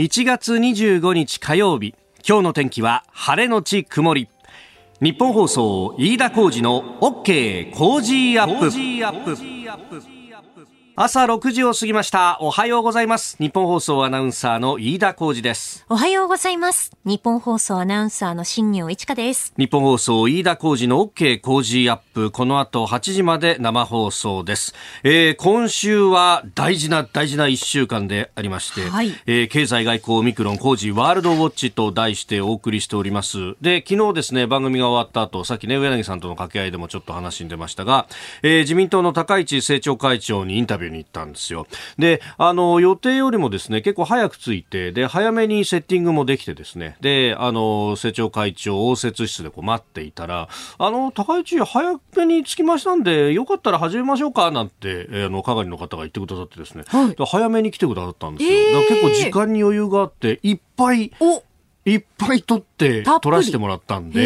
1月25日火曜日。今日の天気は晴れのち曇り。ニッポン放送飯田浩司の OK! Cozy up!。朝6時を過ぎました。おはようございます。ニッポン放送アナウンサーの飯田浩司です。おはようございます。ニッポン放送アナウンサーの新行市佳です。ニッポン放送飯田浩司の OK! Cozy up!。この後8時まで生放送です、えー、今週は大事な大事な1週間でありまして、はい、えー、経済外交オミクロン工事ワールドウォッチと題してお送りしております。で昨日ですね番組が終わった後さっきね上柳さんとの掛け合いでもちょっと話に出ましたが、えー、自民党の高市政調会長にインタビューに行ったんですよ。で、あの、予定よりもですね、結構早く着いて、で、早めにセッティングもできてですね、で、あの、政調会長応接室でこう待っていたら、あの、高市早めに着きましたんで、よかったら始めましょうか、なんて、えー、あの、係の方が言ってくださってですね、はい、早めに来てくださったんですよ。えー、結構時間に余裕があって、いっぱい、いっぱい取って取らせてもらったんで、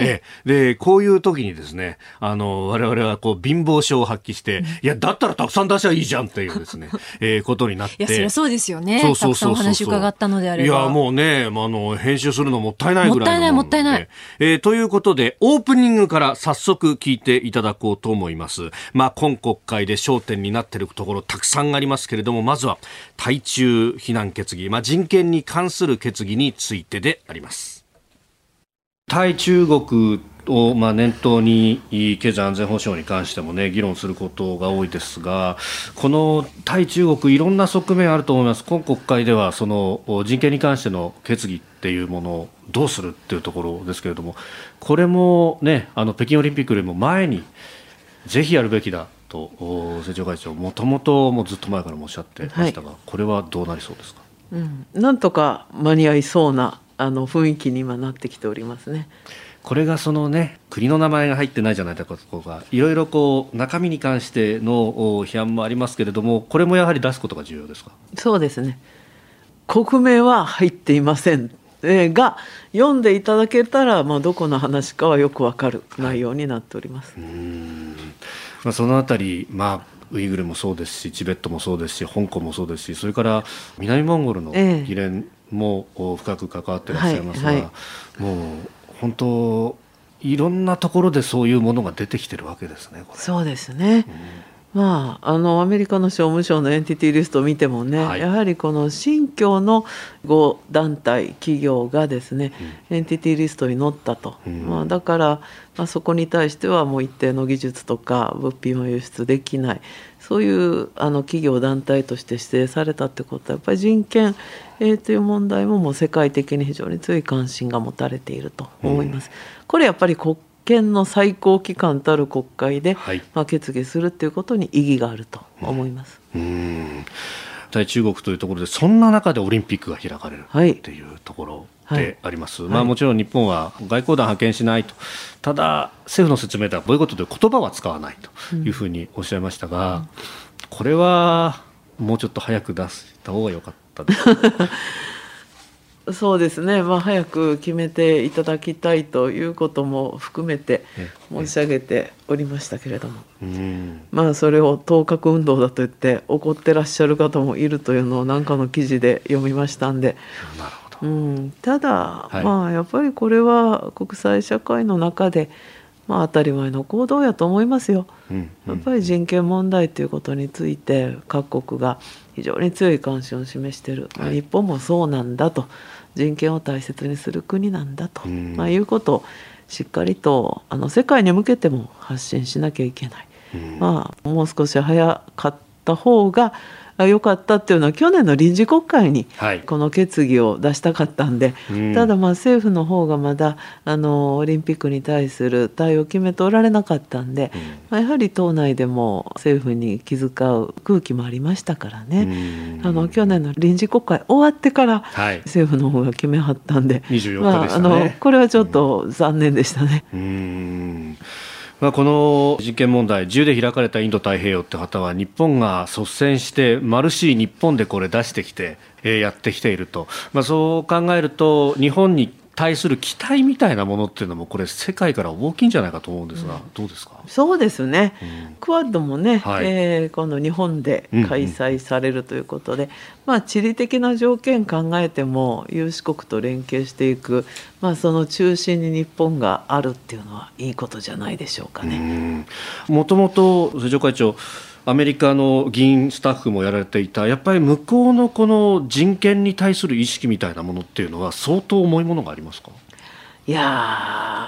えで、こういう時にですね、あの、我々はこう貧乏症を発揮して、いや、だったらたくさん出しゃいいじゃんっていうですね、えー、ことになって。いや、そりゃそうですよね。そうそうそうそう。話伺ったのであれば。いや、もうね、あの、編集するのもったいないぐらいもったいない、もったいない。えー、ということで、オープニングから早速聞いていただこうと思います。まあ、今国会で焦点になっているところたくさんありますけれども、まずは、対中非難決議、まあ、人権に関する決議についてであります。対中国をまあ念頭に経済安全保障に関してもね議論することが多いですがこの対中国いろんな側面あると思います今国会ではその人権に関しての決議っていうものをどうするっていうところですけれどもこれもねあの北京オリンピックよりも前にぜひやるべきだと政調会長もともともずっと前からもおっしゃってましたが、はい、これはどうなりそうですか、うん、なんとか間に合いそうなあの雰囲気に今なってきておりますね。これがそのね国の名前が入ってないじゃないかとかいろいろこう中身に関しての批判もありますけれどもこれもやはり出すことが重要ですか？そうですね。国名は入っていません。が読んでいただけたら、まあ、どこの話かはよくわかる内容になっております。まあ、そのあたり、まあウイグルもそうですしチベットもそうですし香港もそうですしそれから南モンゴルの議連も深く関わってらっしゃいますが、はいはい、もう本当いろんなところでそういうものが出てきてるわけですね。そうですね、うん、まあ、あのアメリカの商務省のエンティティリストを見てもね、はい、やはりこの新疆の5団体企業がですね、うん、エンティティリストに載ったと、うん、まあ、だから、まあ、そこに対してはもう一定の技術とか物品を輸出できない。そういうあの企業団体として指定されたってことはやっぱり人権、えー、という問題ももう世界的に非常に強い関心が持たれていると思います。うん、これやっぱり国権の最高機関たる国会で、はい、まあ、決議するということに意義があると思います。うん、対中国というところでそんな中でオリンピックが開かれるっていうところであります、はい、まあ、もちろん日本は外交団派遣しないと。ただ政府の説明ではボイコットという言葉は使わないというふうにおっしゃいましたが、うん、これはもうちょっと早く出した方が良かったです そうですね、まあ、早く決めていただきたいということも含めて申し上げておりましたけれども、まあ、それを当確運動だと言って怒ってらっしゃる方もいるというのを何かの記事で読みましたんで。なるほど。うん、ただ、はい、まあやっぱりこれは国際社会の中で、まあ、当たり前の行動やと思いますよ、うんうん、やっぱり人権問題ということについて各国が非常に強い関心を示している、はい、日本もそうなんだと人権を大切にする国なんだと、うん、まあ、いうことをしっかりとあの世界に向けても発信しなきゃいけない、うん、まあ、もう少し早かった方が良かったっていうのは去年の臨時国会にこの決議を出したかったんで、はいただまあ政府の方がまだあのオリンピックに対する対応を決めておられなかったんで、うん、まあ、やはり党内でも政府に気遣う空気もありましたからね、あの去年の臨時国会終わってから政府の方が決めはったんで、はい、まあ、あのこれはちょっと残念でしたね。まあ、この人権問題、自由で開かれたインド太平洋って方は、日本が率先して、マルシー日本でこれ出してきて、えー、やってきていると、まあ、そう考えると、日本に対する期待みたいなものっていうのもこれ世界から大きいんじゃないかと思うんですが、うん、どうですか？そうですね、うん、クアッドもね、はい、えー、今度日本で開催されるということで、うんうん、まあ、地理的な条件考えても有志国と連携していく、まあ、その中心に日本があるっていうのはいいことじゃないでしょうかね。もともと政調会長アメリカの議員スタッフもやられていたやっぱり向こうのこの人権に対する意識みたいなものっていうのは相当重いものがありますか？いや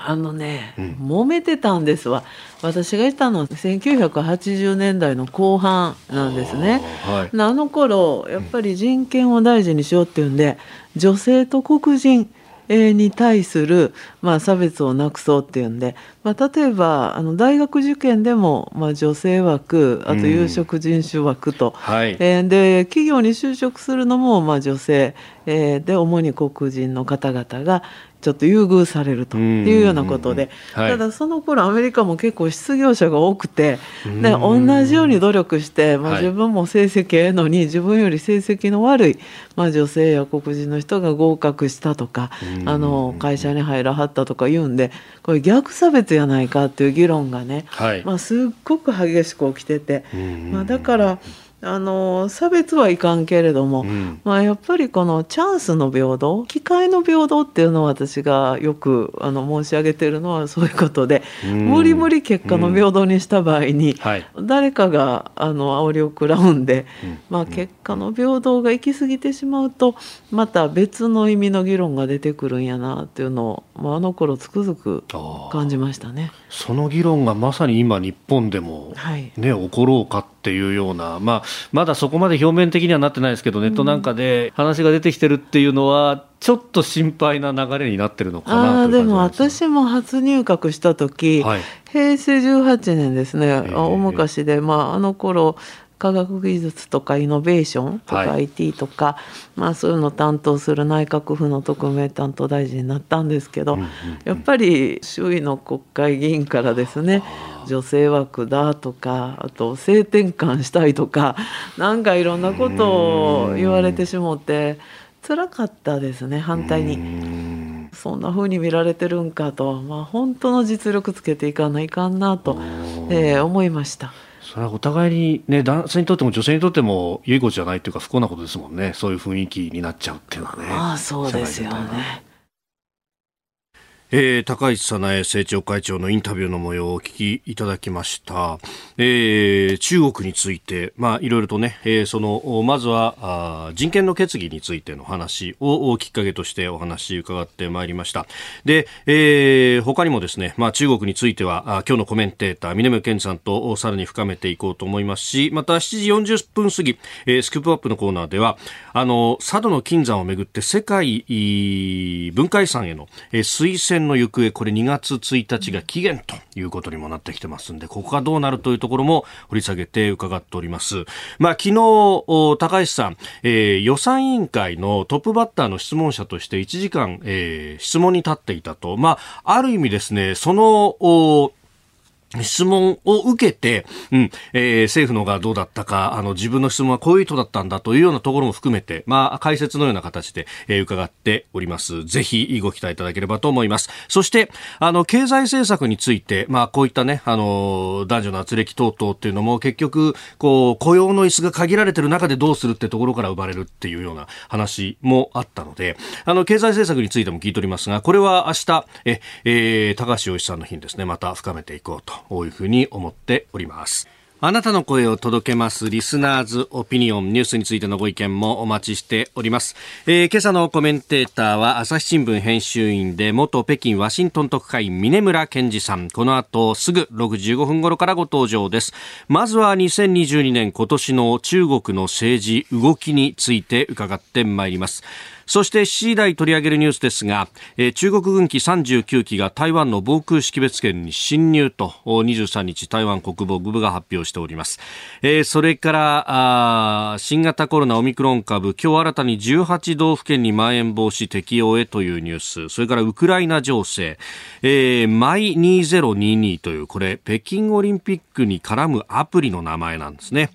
あのね、うん、揉めてたんですわ。私がいたのは1980年代の後半なんですね。あ,、はい、あの頃やっぱり人権を大事にしようっていうんで女性と黒人に対する、まあ、差別をなくそうっていうんで、まあ、例えばあの大学受験でも、まあ、女性枠あと有色人種枠と、うんはい、えー、で企業に就職するのも、まあ、女性、えー、で主に黒人の方々が、ちょっと優遇されるというようなことで、ただその頃アメリカも結構失業者が多くて、で同じように努力して、まあ、自分も成績ええのに、自分より成績の悪い、まあ、女性や黒人の人が合格したとか、あの会社に入らはったとか言うんで、これ逆差別やないかっていう議論がね、はい、まあ、すっごく激しく起きてて、まあ、だから。あの差別はいかんけれども、うん、まあ、やっぱりこのチャンスの平等機会の平等っていうのを私がよくあの申し上げてるのはそういうことで、無理無理結果の平等にした場合に、誰かがあの煽りを食らうんで、まあ、結果の平等が行き過ぎてしまうとまた別の意味の議論が出てくるんやなっていうのを、まあ、あの頃つくづく感じましたね。その議論がまさに今日本でもね、ね、はい、起ころうかっていうような、まあ、まだそこまで表面的にはなってないですけど、ネットなんかで話が出てきてるっていうのは、ちょっと心配な流れになってるのかなあでも私も初入閣した時、はい、平成18年ですね、大昔で、まあ、あの頃科学技術とかイノベーションとか IT とか、はい、まあ、そういうのを担当する内閣府の特命担当大臣になったんですけど、やっぱり周囲の国会議員からですね女性枠だとかあと性転換したいとかなんかいろんなことを言われてしもって辛かったですね反対に。そんな風に見られてるんかと、まあ、本当の実力つけていかないかんなと、えー、思いました。それはお互いに、ね、男性にとっても女性にとっても良いことじゃないというか不幸なことですもんねそういう雰囲気になっちゃうっていうのはね。ああそうですよね。えー、高市早苗政調会長のインタビューの模様をお聞きいただきました。えー、中国について、まあ、いろいろとね、えー、その、まずはあ、人権の決議についての話をきっかけとしてお話伺ってまいりました。で、えー、他にもですね、まあ、中国については、あ今日のコメンテーター、峰村健さんとさらに深めていこうと思いますし、また7時40分過ぎ、えー、スクープアップのコーナーでは、あの、佐渡の金山をめぐって世界文化遺産への、えー、推薦の行方、これ2月1日が期限ということにもなってきてますんで、ここがどうなるというところも掘り下げて伺っております。まあ、昨日、高橋さん、えー、予算委員会のトップバッターの質問者として1時間、えー、質問に立っていたと。まあ、ある意味ですね、その、質問を受けて、うん、えー、政府のがどうだったか、あの、自分の質問はこういう人だったんだというようなところも含めて、まあ、解説のような形で、えー、伺っております。ぜひ、ご期待いただければと思います。そして、あの、経済政策について、まあ、こういったね、あの、男女の圧力等々っていうのも、結局、こう、雇用の椅子が限られてる中でどうするってところから生まれるっていうような話もあったので、あの、経済政策についても聞いておりますが、これは明日、え、えー、高橋洋一さんの日にですね、また深めていこうと。こういうふうに思っております。あなたの声を届けますリスナーズオピニオンニュースについてのご意見もお待ちしております。えー、今朝のコメンテーターは朝日新聞編集員で元北京ワシントン特派員峰村健二さん。この後すぐ6時15分頃からご登場です。まずは2022年今年の中国の政治動きについて伺ってまいります。そして7時台取り上げるニュースですが、えー、中国軍機39機が台湾の防空識別圏に侵入と23日台湾国防部が発表しております。えー、それから、新型コロナオミクロン株、今日新たに18道府県にまん延防止適用へというニュース、それからウクライナ情勢、えー、マイ2022という、これ、北京オリンピックに絡むアプリの名前なんですね。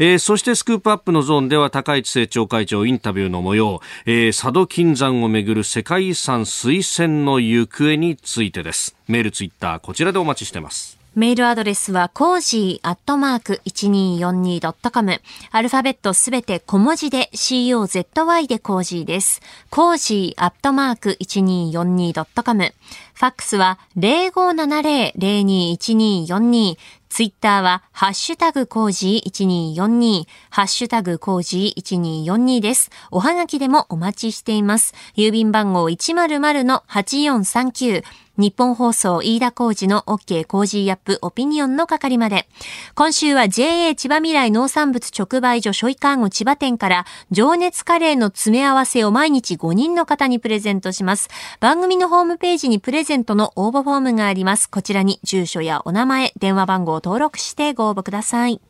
えー、そしてスクープアップのゾーンでは高市政調会長インタビューの模様、えー、佐渡金山をめぐる世界遺産推薦の行方についてです。メール、ツイッター、こちらでお待ちしてます。メールアドレスは、 cozy アットマーク 1242.com。アルファベットすべて小文字で COZY で cozy です。 cozy アットマーク 1242.com。ファックスは0570-021242。ツイッターは、ハッシュタグコージー1242、ハッシュタグコージー1242です。おはがきでもお待ちしています。郵便番号100-8439、日本放送飯田工事の OK 工事アップオピニオンの係まで。今週は JA 千葉未来農産物直売所ショイカーゴ千葉店から情熱カレーの詰め合わせを毎日5人の方にプレゼントします。番組のホームページにプレゼントの応募フォームがあります。こちらに住所やお名前、電話番号を登録してご応募ください。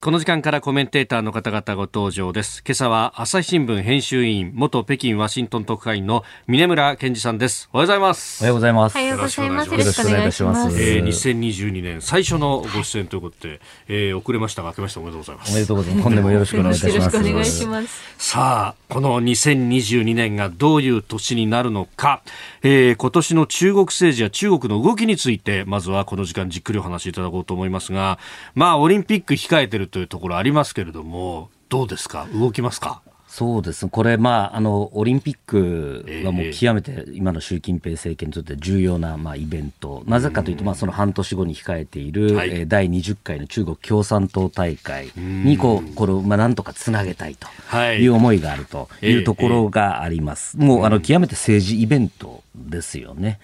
この時間からコメンテーターの方々ご登場です。今朝は朝日新聞編集委員、元北京ワシントン特派員の峰村健二さんです。おはようございます。おはようございます。おはようございます。よろしくお願いします。えー、2022年最初のご出演ということで、えー、遅れましたが、明けましておめでとうございます。おめでとうございます。本年もよろしくお願いいたします。よろしくお願いします。さあ、この2022年がどういう年になるのか、えー、今年の中国政治や中国の動きについて、まずはこの時間じっくりお話しいただこうと思いますが、まあ、オリンピック控えてるというところありますけれども、どうですか、動きますか？そうです。これ、まあ、あのオリンピックはもう極めて今の習近平政権にとって重要な、まあ、イベント、なぜかというと、まあ、その半年後に控えている、はい、えー、第20回の中国共産党大会にこうこれを、まあ、なんとかつなげたいとい。う思いがあるというところがあります。もうあの極めて政治イベントですよね。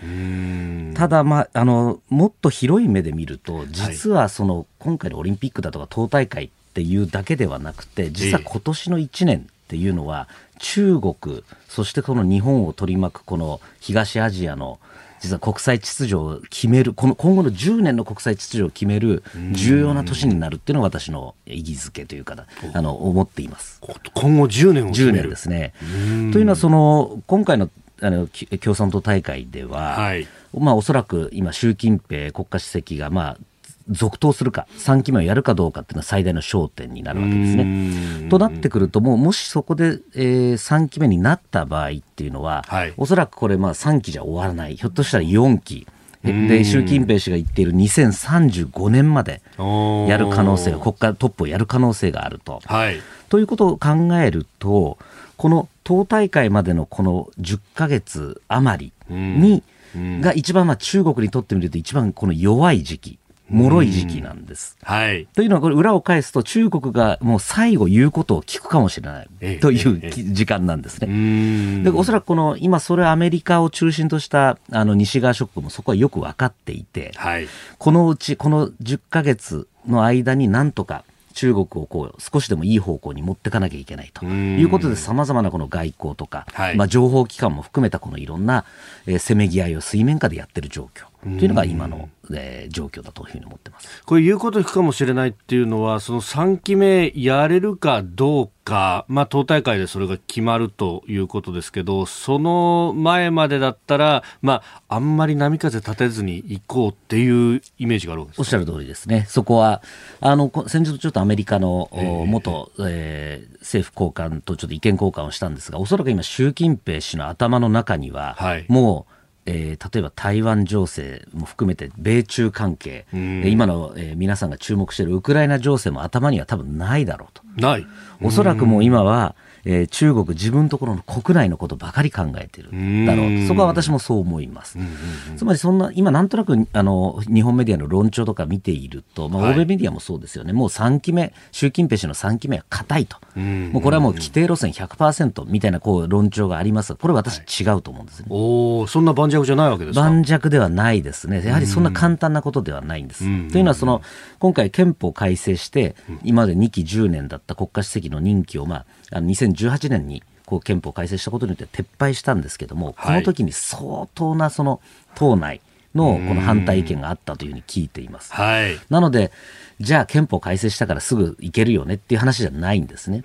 ただ、まあ、あのもっと広い目で見ると実はその、今回のオリンピックだとか党大会っていうだけではなくて実は今年の1年っていうのは中国そしてこの日本を取り巻くこの東アジアの実は国際秩序を決めるこの今後の10年の国際秩序を決める重要な年になるっていうのが私の意義づけというかあの思っています。今後10年を決める。10年ですね。というのはその今回のあの共産党大会では、はい、まあ、おそらく今習近平国家主席が、まあ、続投するか、3期目をやるかどうかっていうのは最大の焦点になるわけですね。となってくると、もうもしそこで、えー、3期目になった場合っていうのは、はい、おそらくこれ、まあ、3期じゃ終わらない、ひょっとしたら4期。で習近平氏が言っている2035年までやる可能性が国家トップをやる可能性があると。はい、ということを考えるとこの党大会までのこの10か月余りに、が一番まあ中国にとってみると一番この弱い時期脆い時期なんです。はい、というのは、これ、裏を返すと、中国がもう最後言うことを聞くかもしれないという時間なんですね。でおそらくこの今、それアメリカを中心としたあの西側諸国もそこはよく分かっていて、はい、このうち、この10か月の間になんとか、中国をこう少しでもいい方向に持っていかなきゃいけないということで、さまざまなこの外交とか、はい、まあ、情報機関も含めたこのいろんな、えー、せめぎ合いを水面下でやってる状況。というのが今の、えー、状況だというふうに思ってます。これ、言うこと聞くかもしれないっていうのは、その3期目やれるかどうか、まあ、党大会でそれが決まるということですけど、その前までだったら、まあ、あんまり波風立てずに行こうっていうイメージがあるわけです、おっしゃる通りですね、そこは、あの先日ちょっとアメリカの、えー、元、えー、政府高官とちょっと意見交換をしたんですが、おそらく今、習近平氏の頭の中には、はい、もう、えー、例えば台湾情勢も含めて米中関係、今の、えー、皆さんが注目しているウクライナ情勢も頭には多分ないだろうと。ない。おそらくもう今は、えー、中国自分のところの国内のことばかり考えてるだろうそこは私もそう思います。つまりそんな今なんとなくあの日本メディアの論調とか見ていると、まあ、欧米メディアもそうですよね、はい、もう3期目習近平氏の3期目は硬いと、もうこれはもう規定路線100%みたいなこう論調があります。これ私違うと思うんですね。はい、おそんな盤石じゃないわけですか。盤石ではないですね。やはりそんな簡単なことではないんです。というのはその今回憲法改正して今まで2期10年だった国家主席の任期をまああの2018年にこう憲法改正したことによって撤廃したんですけども、この時に相当なその党内のこの反対意見があったというふうに聞いています。はい、なので、じゃあ憲法改正したからすぐいけるよねっていう話じゃないんですね。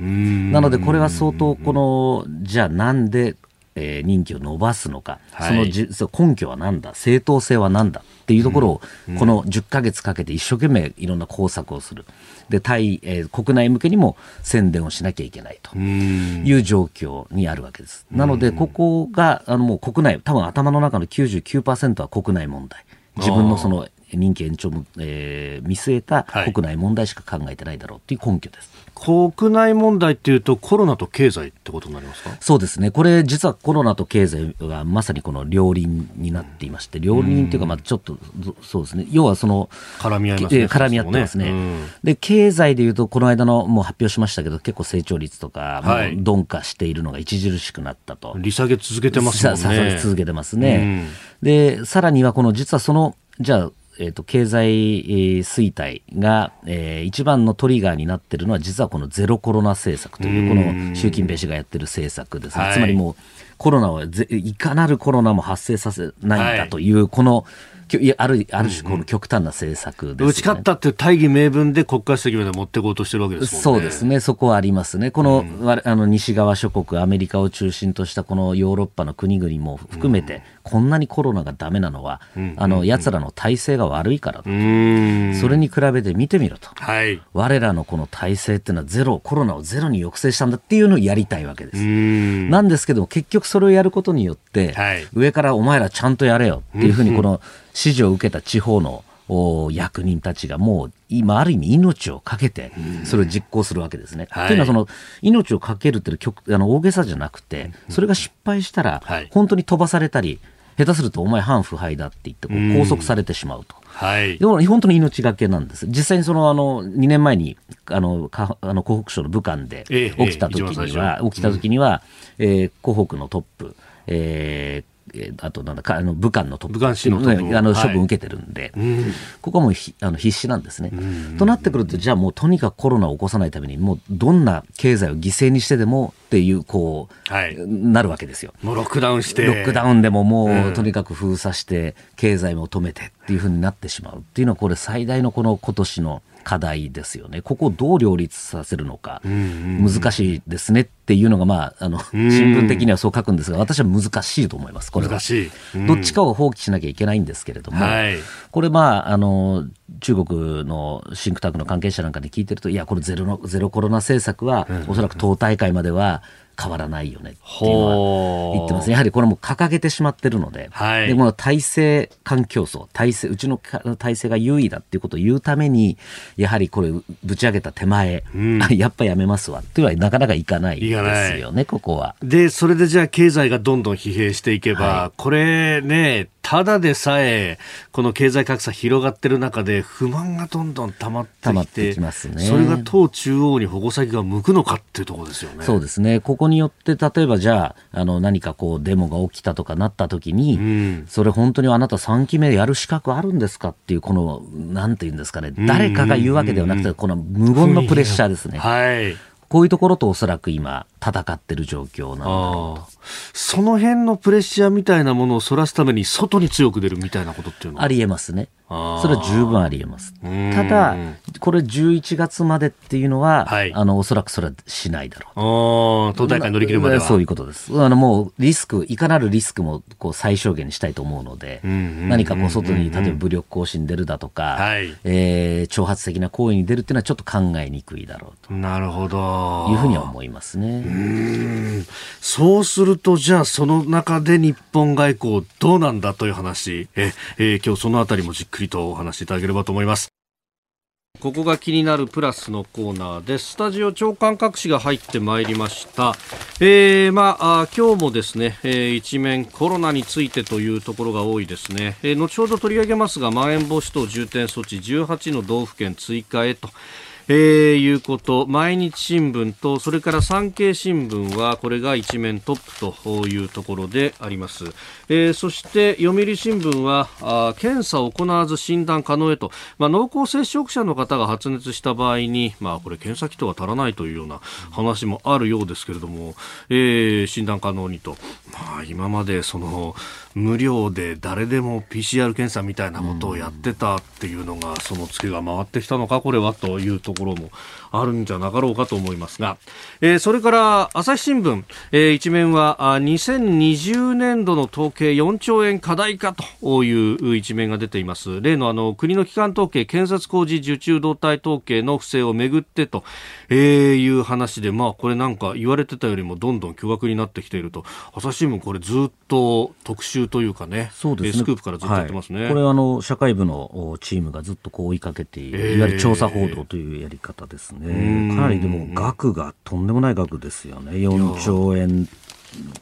なのでこれは相当この、じゃあなんでえー、任期を延ばすのか、はい、そのじ根拠は何だ、正当性は何だっていうところを、うん、この10か月かけて一生懸命いろんな工作をする、で対、えー、国内向けにも宣伝をしなきゃいけないという状況にあるわけです。なので、ここがあのもう国内、多分頭の中の99%は国内問題。自分のその任期延長も、えー、見据えた国内問題しか考えてないだろうという根拠です。国内問題っていうと、コロナと経済ってことになりますか？そうですね、これ、実はコロナと経済はまさにこの両輪になっていまして、両輪っていうか、まあちょっと、そうですね、要はその、絡み合いますね。絡み合ってますね。で、経済でいうと、この間のもう発表しましたけど、結構成長率とか、はい、鈍化しているのが著しくなったと。利下げ続けてますね。下げ続けてますね。で、さらにはこの、実はその、じゃあ、えーと、経済衰退が、えー、一番のトリガーになっているのは実はこのゼロコロナ政策というこの習近平氏がやってる政策ですね、はい、つまりもうコロナはいかなるコロナも発生させないんだという、このいやあるある種、この極端な政策です、ね、打ち勝ったっていう大義名分で国家主席まで持っていこうとしてるわけです、ね、そうですね、そこはありますね、このうん、あの西側諸国、アメリカを中心としたこのヨーロッパの国々も含めて、うん、こんなにコロナがだめなのは、うん、あの奴らの体制が悪いからだと、それに比べて見てみろと、はい、我らのこの体制っていうのはゼロ、コロナをゼロに抑制したんだっていうのをやりたいわけです。なんですけども、結局それをやることによって、はい、上からお前らちゃんとやれよっていうふうに、この、指示を受けた地方の役人たちがもう今ある意味命を懸けてそれを実行するわけですね。というのはその命を懸けるっていうあの大げさじゃなくてそれが失敗したら本当に飛ばされたり下手するとお前反腐敗だって言ってこう拘束されてしまうと。はい、でも本当に命がけなんです。実際にそのあの2年前にあのかあの湖北省の武漢で起きた時には、起きた時には、えー、湖北のトップ、えー、あとなんだかあの武漢のトップ。武漢のあの処分受けてるんで、はい、ここはもうあの必死なんですね。となってくるとじゃあもうとにかくコロナを起こさないためにもうどんな経済を犠牲にしてでもっていうこう、はい、なるわけですよ。もうロックダウンして。ロックダウンでももう、うん、とにかく封鎖して経済も止めてっていうふうになってしまうっていうのはこれ最大のこの今年の課題ですよね。ここをどう両立させるのか、難しいですねっていうのが、まあ、あの、新聞的にはそう書くんですが、私は難しいと思います、これは。難しい。どっちかを放棄しなきゃいけないんですけれども、はい、これ、まあ、あの、中国のシンクタンクの関係者なんかに聞いてると、いや、これゼロの、ゼロコロナ政策は、おそらく党大会までは、変わらないよねっていうのは言ってます、やはりこれも掲げてしまってるので、はい、でこの体制間競争体制うちの体制が優位だっていうことを言うためにやはりこれぶち上げた手前、うん、やっぱやめますわっていうのはなかなかいかないですよねここは。でそれでじゃあ経済がどんどん疲弊していけば、はい、これねただでさえ、この経済格差広がってる中で、不満がどんどん溜まってきて、きますね、それが党中央に矛先が向くのかっていうところですよね。そうですね。ここによって、例えばじゃあ、あの、何かこう、デモが起きたとかなった時に、うん、それ本当にあなた3期目やる資格あるんですかっていう、この、なんていうんですかね、誰かが言うわけではなくて、この無言のプレッシャーですね。はい。こういうところとおそらく今、戦ってる状況なんだろうと。その辺のプレッシャーみたいなものをそらすために外に強く出るみたいなことっていうのは？ありえますね。それは十分ありえます。ただ、これ11月までっていうのは、はい、あの、おそらくそれはしないだろうと。党大会乗り切るまでは。そういうことです。あの、もうリスク、いかなるリスクもこう最小限にしたいと思うので、何かこう外に、例えば武力行使に出るだとか、はい、えー、挑発的な行為に出るっていうのはちょっと考えにくいだろうと。なるほど。いうふうには思いますね。そうすると、じゃあその中で日本外交どうなんだという話、え、えー、今日そのあたりもじっくりとお話しいただければと思います。ここが気になるプラスのコーナーです。スタジオ長官各紙が入ってまいりました。えー、まあ、今日もですね、えー、一面コロナについてというところが多いですね。えー、後ほど取り上げますが、まん延防止等重点措置18の道府県追加へと。えー、いうこと、毎日新聞と、それから産経新聞は、これが一面トップというところであります。えー、そして、読売新聞は、あ検査を行わず診断可能へと、まあ、濃厚接触者の方が発熱した場合に、まあ、これ検査キットが足らないというような話もあるようですけれども、えー、診断可能にと。まあ、今までその無料で誰でも PCR 検査みたいなことをやってたっていうのが、そのツケが回ってきたのか、これはというところもあるんじゃなかろうかと思いますが、えー、それから朝日新聞、えー、一面はあ2020年度の統計4兆円課題かという一面が出ています。例のあの国の機関統計、建設工事受注動態統計の不正をめぐってと、えー、いう話で、まあこれなんか言われてたよりもどんどん巨額になってきていると、朝日新聞これずっと特集というかね、そうですねスクープからずっとやってますね。はい、これあの、社会部のチームがずっとこう追いかけている、えー、いわゆる調査報道というやり方ですね。ねかなりでも額がとんでもない額ですよね。4兆円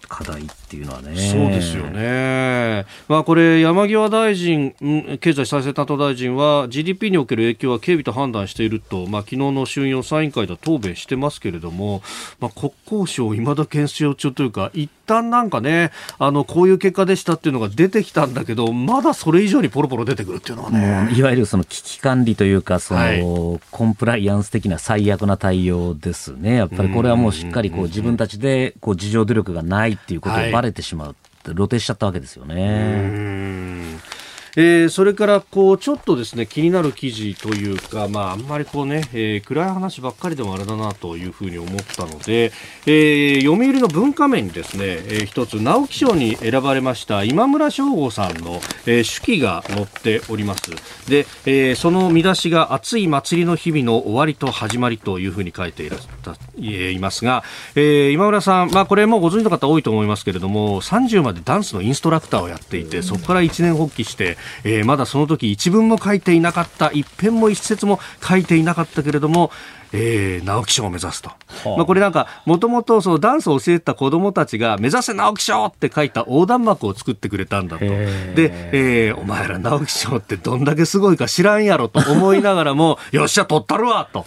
課題っていうのはね。そうですよね。まあこれ山際大臣、経済再生担当大臣は GDP における影響は軽微と判断していると、まあ昨日の衆院予算委員会では答弁してますけれども、まあ国交省いまだ検証中というか、一旦なんかね、あのこういう結果でしたっていうのが出てきたんだけど、まだそれ以上にポロポロ出てくるっていうのはね。いわゆるその危機管理というか、その、はい、コンプライアンス的な最悪な対応ですね。やっぱりこれはもうしっかりこう自分たちでこう自助努力がないっていうことをバレてしまう、はい、露呈しちゃったわけですよね。えー、それからこうちょっとですね気になる記事というか、まあ、あんまりこうね、えー、暗い話ばっかりでもあれだなというふうに思ったので、えー、読売の文化面にですね、えー、一つ直木賞に選ばれました今村翔吾さんの、えー、手記が載っております。で、えー、その見出しが熱い祭りの日々の終わりと始まりというふうに書いていらいますが、えー、今村さん、まあ、これもご存知の方多いと思いますけれども30までダンスのインストラクターをやっていてそこから一年発起してえー、まだその時一文も書いていなかった一編も一節も書いていなかったけれども、えー、直木賞を目指すと、はあ、まあ、これなんかもともとそのダンスを教えた子どもたちが目指せ直木賞って書いた横断幕を作ってくれたんだと。で、えー、お前ら直木賞ってどんだけすごいか知らんやろと思いながらも よっしゃ取ったるわと。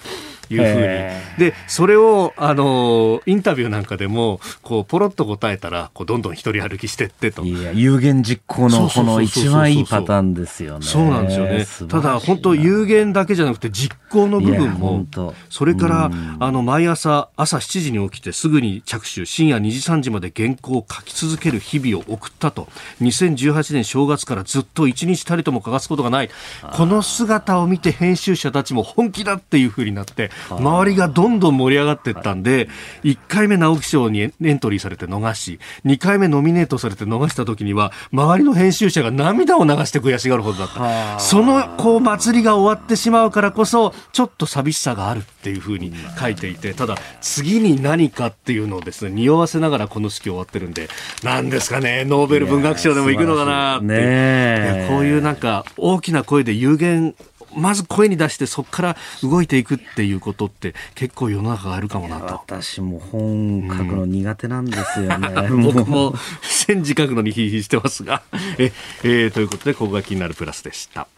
いうふうに。で、それを、あの、インタビューなんかでも、こう、ポロッと答えたら、こう、どんどん一人歩きしてってと。有言実行のこの一番いいパターンですよね。そうなんですよね。ただ、本当有言だけじゃなくて、実行の部分も、それから、あの、毎朝、朝7時に起きてすぐに着手、深夜2時3時まで原稿を書き続ける日々を送ったと。2018年正月からずっと一日たりとも欠かすことがない。この姿を見て編集者たちも本気だっていうふうになって、周りがどんどん盛り上がっていったんで、1回目直木賞にエントリーされて逃し、2回目ノミネートされて逃した時には、周りの編集者が涙を流して悔しがるほどだった。その、こう、祭りが終わってしまうからこそ、ちょっと寂しさがあるっていうふうに書いていて、ただ、次に何かっていうのをですね、匂わせながらこの式終わってるんで、なんですかね、ノーベル文学賞でも行くのかなって。ね、こういうなんか、大きな声で有限まず声に出してそこから動いていくっていうことって結構世の中があるかもなと私も本書くの苦手なんですよね、うん、僕も戦時書くのにヒーヒーしてますがえ、えー、ということでここが気になるプラスでした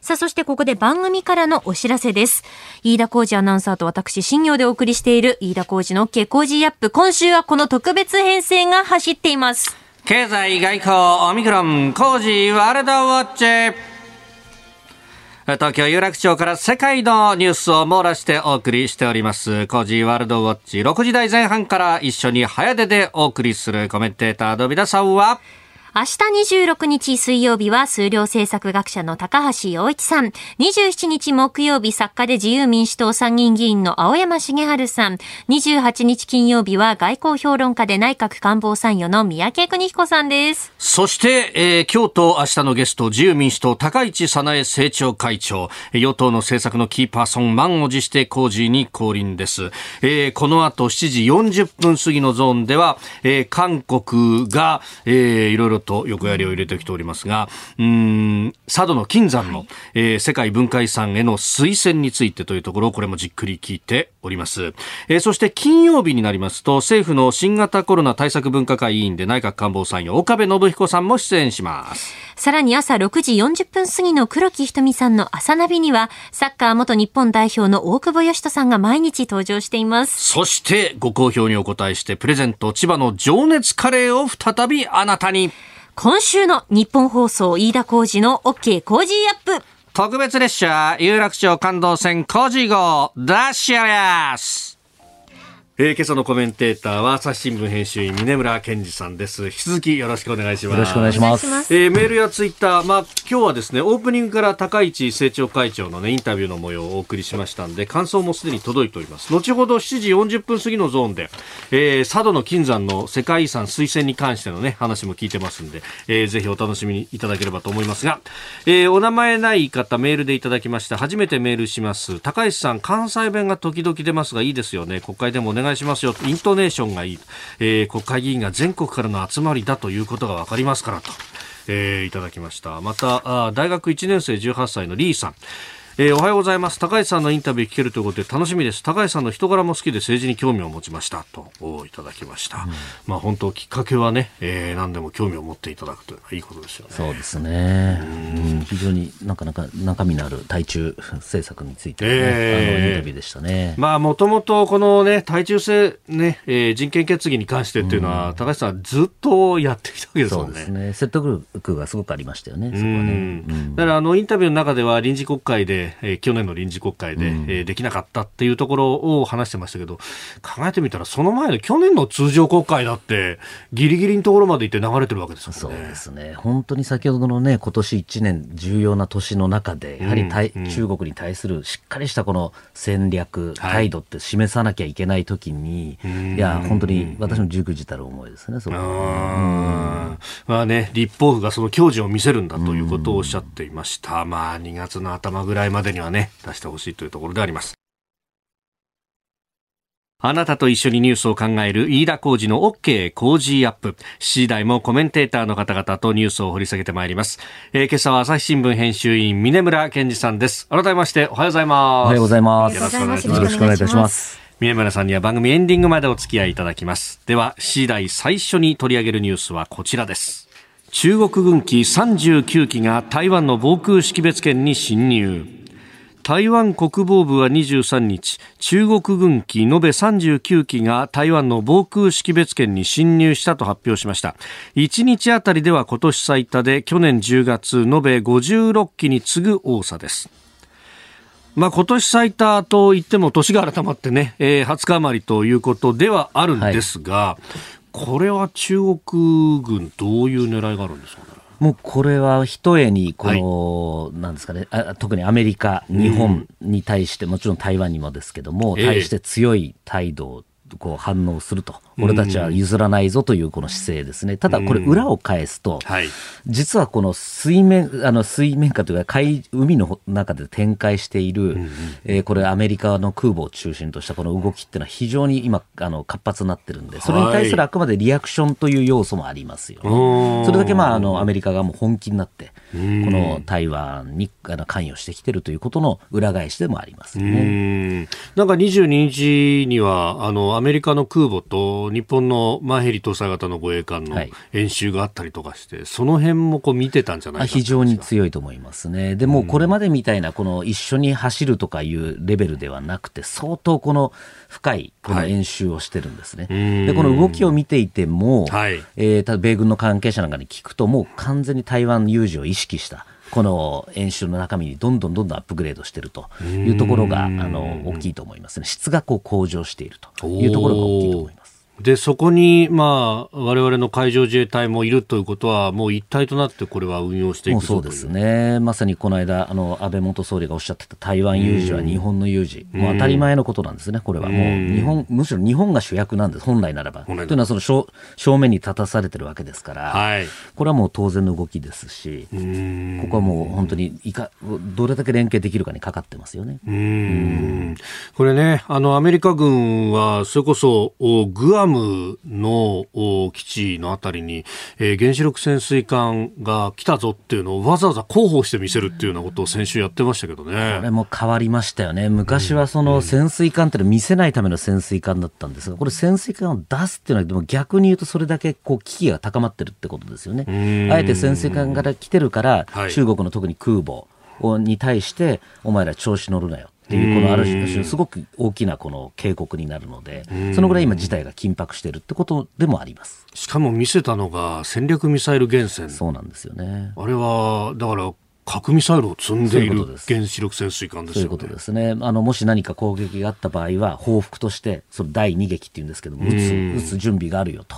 さあ、そしてここで番組からのお知らせです。飯田浩二アナウンサーと私、新業でお送りしている飯田浩二の OK 工事アップ。今週はこの特別編成が走っています。経済外交オミクロン工事ワールドウォッチ。東京有楽町から世界のニュースを網羅してお送りしております。コージーワールドウォッチ6時台前半から一緒に早出でお送りするコメンテーターの皆さんは明日26日水曜日は数量政策学者の高橋洋一さん。27日木曜日作家で自由民主党参議院議員の青山茂春さん。28日金曜日は外交評論家で内閣官房参与の三宅邦彦さんです。そして、えー、今日と明日のゲスト、自由民主党高市早苗政調会長。与党の政策のキーパーソン、満を持して工事に降臨です。えー、この後7時40分過ぎのゾーンでは、えー、韓国が、えー、いろいろと横やりを入れてきておりますが、うん、佐渡の金山の、はい、えー、世界文化遺産への推薦についてというところをこれもじっくり聞いております。えー、そして金曜日になりますと、政府の新型コロナ対策分科会委員で内閣官房参与岡部信彦さんも出演します。さらに朝6時40分過ぎの黒木瞳さんの朝ナビには、サッカー元日本代表の大久保嘉人さんが毎日登場しています。そして、ご好評にお答えして、プレゼント千葉の情熱カレーを再びあなたに。今週の日本放送飯田浩二の OK 工事アップ。特別列車有楽町感動線工事号ダッシュアス。えー、今朝のコメンテーターは朝日新聞編集員峰村健二さんです。引き続きよろしくお願いします。よろしくお願いします。えー、メールやツイッターまあ今日はですねオープニングから高市政調会長のねインタビューの模様をお送りしましたんで感想もすでに届いております。後ほど7時40分過ぎのゾーンで、えー、佐渡の金山の世界遺産推薦に関してのね話も聞いてますんで、えー、ぜひお楽しみにいただければと思いますが、えー、お名前ない方メールでいただきました。初めてメールします。高市さん関西弁が時々出ますがいいですよね。国会でもお願い願いしますよ。イントネーションがいい、えー、国会議員が全国からの集まりだということが分かりますからと、えー、いただきました。またあ大学1年生18歳のリーさん。えー、おはようございます。高市さんのインタビュー聞けるということで楽しみです。高市さんの人柄も好きで政治に興味を持ちました。といただきました、うん、まあ本当きっかけはね、えー、何でも興味を持っていただくというのはいいことですよね。そうですね、うん、非常になかなか中身のある対中 政策について、ね、えー、あのインタビューでしたね。まあもともとこのね対中性ね、えー、人権決議に関してっていうのは、うん、高市さんずっとやってきたわけですもんね。そうですね。説得力がすごくありましたよねそこはね、だからあのインタビューの中では臨時国会でえー、去年の臨時国会で、うん、えー、できなかったっていうところを話してましたけど、考えてみたら、その前の去年の通常国会だって、ぎりぎりのところまで行って流れてるわけですね。そうですね。本当に先ほどのね、今年1年、重要な年の中で、やはり、うん、中国に対するしっかりしたこの戦略、態度って示さなきゃいけないときに、はい、いや、本当に私もじくじたる思いですね、そこは、ね。まあね、立法府がその矜持を見せるんだということをおっしゃっていました。まあ、2月の頭ぐらいまでにはね、出してほしいというところであります。あなたと一緒にニュースを考える飯田浩二の OK 工事アップ。7時台もコメンテーターの方々とニュースを掘り下げてまいります。えー、今朝は朝日新聞編集員、峰村健二さんです。改めましておはようございます。おはようございます。よろしくお願いします。よろしくお願いいたします。峰村さんには番組エンディングまでお付き合いいただきます。では、7時台最初に取り上げるニュースはこちらです。中国軍機39機が台湾の防空識別圏に侵入。台湾国防部は23日中国軍機延べ39機が台湾の防空識別圏に侵入したと発表しました。1日あたりでは今年最多で去年10月延べ56機に次ぐ多さです。まあ、今年最多といっても年が改まってね、えー、20日余りということではあるんですが、はい、これは中国軍どういう狙いがあるんですかね？もうこれはひとえに、この、はい、なんですかねあ、特にアメリカ、日本に対して、もちろん台湾にもですけども、対して強い態度をこう反応すると、俺たちは譲らないぞというこの姿勢ですね、ただこれ、裏を返すと、実はこの水面あの水面下というか海、海の中で展開している、えこれ、アメリカの空母を中心としたこの動きっていうのは、非常に今、あの活発になってるんで、それに対するあくまでリアクションという要素もありますよ。ね。それだけ、まあ、あのアメリカがもう本気になって、この台湾にあの関与してきてるということの裏返しでもありますよね。なんか22日にはあのアメリカの空母と日本のマヘリ搭載型の護衛艦の演習があったりとかして、はい、その辺もこう見てたんじゃないか非常に強いと思いますね。でもこれまでみたいなこの一緒に走るとかいうレベルではなくて相当この深いこの演習をしてるんですね。はい、でこの動きを見ていても、はい、えー、米軍の関係者なんかに聞くともう完全に台湾有事を意識したこの演習の中身にどんどんどんどんアップグレードしているというところがあの大きいと思いますね。質がこう向上しているというところが大きいと思います。で、そこに、まあ、我々の海上自衛隊もいるということは、もう一体となってこれは運用していくそうですね。まさにこの間、あの、安倍元総理がおっしゃってた台湾有事は日本の有事。もう当たり前のことなんですね、これは。もう日本、むしろ日本が主役なんです、本来ならば。というのは、その正正面に立たされてるわけですから、はい、これはもう当然の動きですし、ここはもう本当にいか、どれだけ連携できるかにかかってますよね。うんこれね、あの、アメリカ軍は、それこそ、グアムムの基地のあたりに、えー、原子力潜水艦が来たぞっていうのをわざわざ広報して見せるっていうようなことを先週やってましたけどね。これも変わりましたよね。昔はその潜水艦ってのは見せないための潜水艦だったんですが、これ潜水艦を出すっていうのは、でも逆に言うとそれだけこう危機が高まってるってことですよね。あえて潜水艦から来てるから、中国の特に空母に対して、お前ら調子乗るなよ。っていう、このある種、すごく大きなこの警告になるので、そのぐらい今、事態が緊迫しているってことでもありますしかも見せたのが戦略ミサイル原潜そうなんですよねあれはだから核ミサイルを積んでいる原子力潜水艦ですよね。そういうことですね。あの、もし何か攻撃があった場合は、報復として、その第二撃っていうんですけども、撃つ、撃つ準備があるよと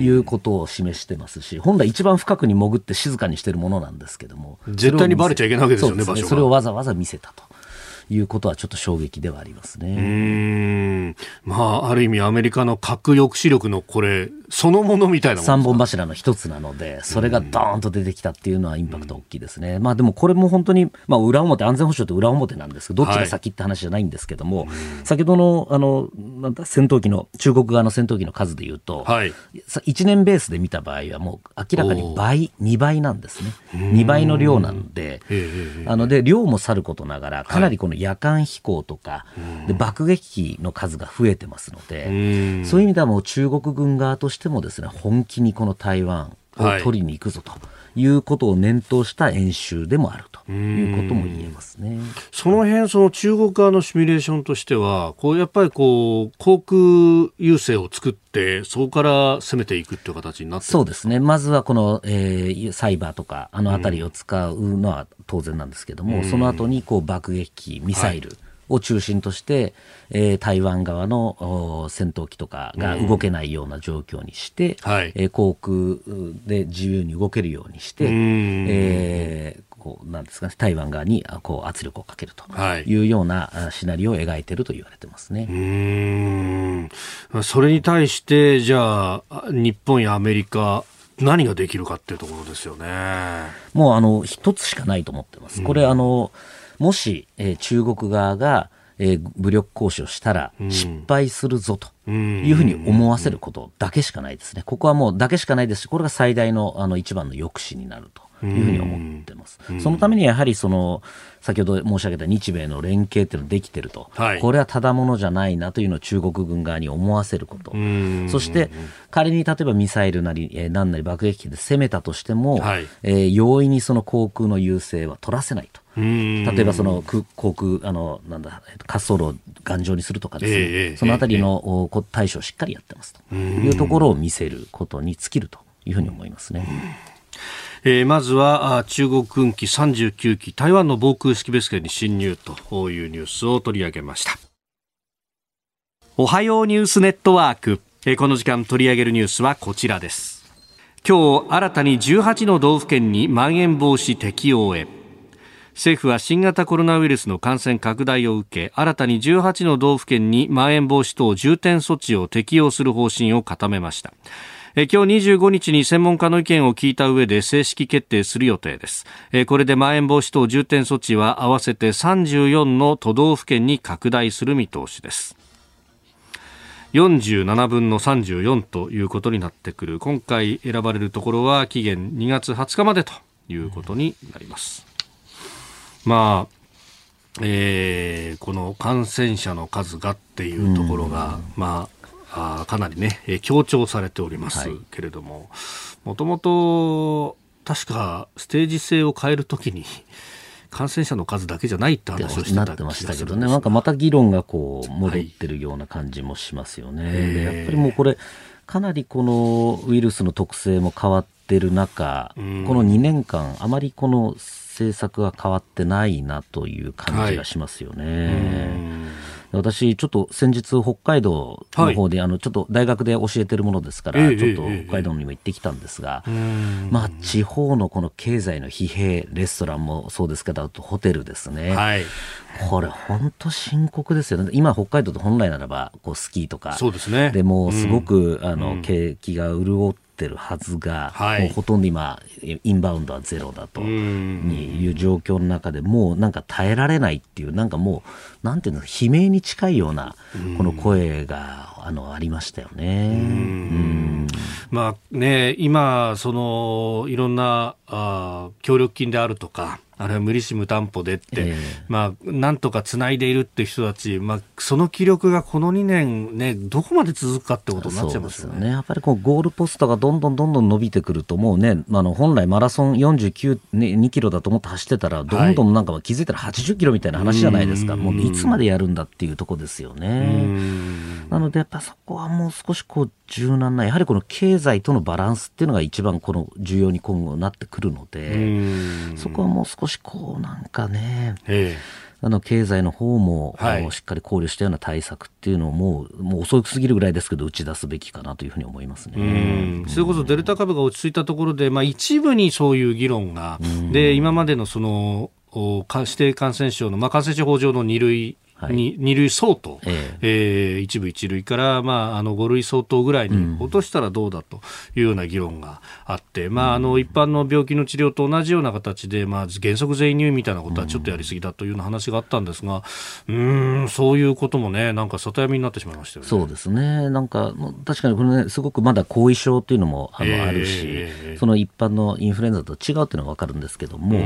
いうことを示してますし、本来一番深くに潜って静かにしてるものなんですけども。絶対にバレちゃいけないわけですよね、場所が。それをわざわざ見せたと。いうことはちょっと衝撃ではありますね。うんまあ、ある意味アメリカの核抑止力のこれ、そのものみたいな三本柱の一つなので、それがドーンと出てきたっていうのはインパクト大きいですね。まあでもこれも本当に、まあ裏表、安全保障と裏表なんですけど、どっちが先って話じゃないんですけども、はい、先ほどの、あの、なんだ、戦闘機の、中国側の戦闘機の数でいうと、はい、1年ベースで見た場合はもう明らかに倍、2倍なんですね。2倍の量なんで、あので、量もさることながら、かなりこの夜間飛行とか、で爆撃機の数が増えてますので、そういう意味ではもう中国軍側としてもですね、本気にこの台湾を取りに行くぞと。いうことを念頭した演習でもあるということも言えますね。その辺、その中国側のシミュレーションとしては、こうやっぱりこう航空優勢を作って、そこから攻めていくという形になってそうですね。まずはこの、えー、サイバーとかあの辺りを使うのは当然なんですけども、うん、その後にこう爆撃ミサイル。はいを中心として、えー、台湾側の戦闘機とかが動けないような状況にして、うんはい、えー、航空で自由に動けるようにして、えー、こうなんですかね、台湾側にこう圧力をかけるというようなシナリオを描いていると言われてますね。うんそれに対して、じゃあ、日本やアメリカ、何ができるかっていうところですよね。もうあの一つしかないと思ってます。これ、あの、うんもし、えー、中国側が、えー、武力行使をしたら失敗するぞというふうに思わせることだけしかないですね。ここはもうだけしかないですし、これが最大のあの一番の抑止になると。いうふうに思ってます。そのためにやはりその先ほど申し上げた日米の連携っていうのができてると、はい、これはただものじゃないなというのを中国軍側に思わせること、そして仮に例えばミサイルなり、えー、何なり爆撃機で攻めたとしても、はい、えー、容易にその航空の優勢は取らせないと。例えばその航空あのなんだ滑走路を頑丈にするとかですね、えー、そのあたりの、えー、対処をしっかりやってますと。いうところを見せることに尽きるというふうに思いますね。えー、まずは中国軍機39機台湾の防空識別圏に侵入というニュースを取り上げました。おはようニュースネットワーク、えー、この時間取り上げるニュースはこちらです。今日新たに18の道府県にまん延防止適用へ。政府は新型コロナウイルスの感染拡大を受け新たに18の道府県にまん延防止等重点措置を適用する方針を固めました。え今日25日に専門家の意見を聞いた上で正式決定する予定です。えこれでまん延防止等重点措置は合わせて34の都道府県に拡大する見通しです。47分の34ということになってくる今回選ばれるところは期限2月20日までということになります。まあえー、この感染者の数がっていうところが、まあ、あかなりね、えー、強調されておりますけれども、もともと確かステージ性を変えるときに感染者の数だけじゃないって話をしてたなってましたけどね、なんかまた議論がこう戻ってるような感じもしますよね。はい、やっぱりもうこれかなりこのウイルスの特性も変わってる中、この2年間あまりこの政策が変わってないなという感じがしますよね。はい私、ちょっと先日、北海道の方で、はい、あのちょっと大学で教えてるものですから、えー、ちょっと北海道にも行ってきたんですが、えー、まあ、地方のこの経済の疲弊、レストランもそうですけど、あとホテルですね、はい、これ、本当深刻ですよね、今、北海道って本来ならばこうスキーとか、そうですね、でもすごく、あの景気が潤って、ってるはずが、はい、もうほとんど今、インバウンドはゼロだと。いう状況の中でもうなんか耐えられないっていう、なんかもう、なんていうの、悲鳴に近いようなこの声があのありましたよね。まあね、今、そのいろんなあ協力金であるとか、あれは無利子無担保でって、えー、まあ、なんとかつないでいるっていう人たち、まあ、その気力がこの2年、ね、どこまで続くかってことになっちゃいますよね。ね。やっぱりこうゴールポストがどんどんどんどん伸びてくると、もうね、あの本来マラソン49、ね、2キロだと思って走ってたら、どんどんなんか気づいたら80キロみたいな話じゃないですか、はい、もういつまでやるんだっていうところですよね。なので、やっぱそこはもう少しこう柔軟な、やはりこの経済とのバランスっていうのが一番この重要に今後なってくるので、そこはもう少しこうなんかね、ええ。あの経済の方も、はい、しっかり考慮したような対策っていうのをもうもう遅すぎるぐらいですけど打ち出すべきかなというふうに思いますね。それこそデルタ株が落ち着いたところで、まあ、一部にそういう議論が、で今までのその指定感染症の、まあ、感染症法上の2類はい、2類相当、ええ。ー、一部一類から、まあ、あの5類相当ぐらいに落としたらどうだというような議論があって、うん、まあ、あの一般の病気の治療と同じような形で、まあ、原則全員入院みたいなことはちょっとやりすぎだというような話があったんですが、うん、ん、そういうこともね、なんか里闇になってしまいましたよね。そうですね。なんか、確かにこれね、すごくまだ後遺症っていうのもあの、えー、あるし、その一般のインフルエンザと違うっていうのは分かるんですけども、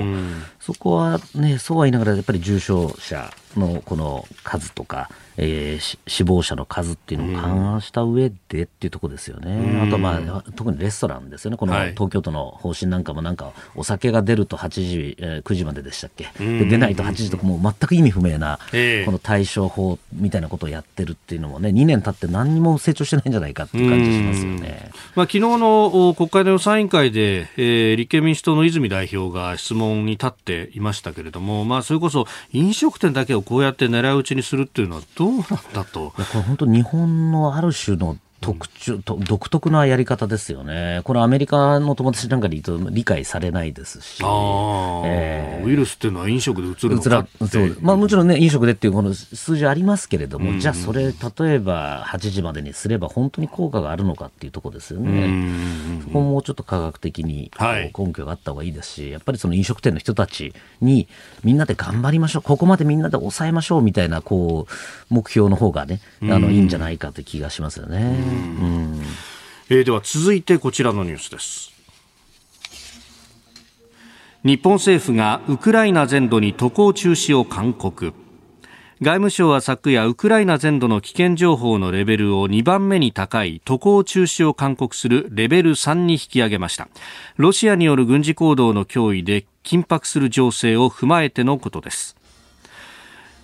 そこはね、そうは言いながら、やっぱり重症者のこの数とか、えー、死亡者の数っていうのを勘案した上でっていうところですよね、あと、まあ、特にレストランですよね、この東京都の方針なんかも、なんかお酒が出ると8時、えー、9時まででしたっけ、で出ないと8時とか、もう全く意味不明な、この対処法みたいなことをやってるっていうのもね、2年経って何にも成長してないんじゃないかっていう感じしますよね、まあ昨日の国会の予算委員会で、えー、立憲民主党の泉代表が質問に立っていましたけれども、まあ、それこそ飲食店だけをこうやって狙い撃ちにするっていうのはどうなんだと。これ本当日本のある種の特徴、と独特なやり方ですよね。これアメリカの友達なんかに言うと理解されないですし。えー、ウイルスっていうのは飲食でうつるのかそうまあもちろんね、飲食でっていうこの数字ありますけれども、うん、じゃあそれ、例えば8時までにすれば本当に効果があるのかっていうところですよね。そこもうちょっと科学的に根拠があった方がいいですし、はい、やっぱりその飲食店の人たちにみんなで頑張りましょう、ここまでみんなで抑えましょうみたいな、こう、目標の方がね、あの、いいんじゃないかという気がしますよね。うん。えー、では続いてこちらのニュースです。日本政府がウクライナ全土に渡航中止を勧告。外務省は昨夜ウクライナ全土の危険情報のレベルを2番目に高い渡航中止を勧告するレベル3に引き上げました。ロシアによる軍事行動の脅威で緊迫する情勢を踏まえてのことです。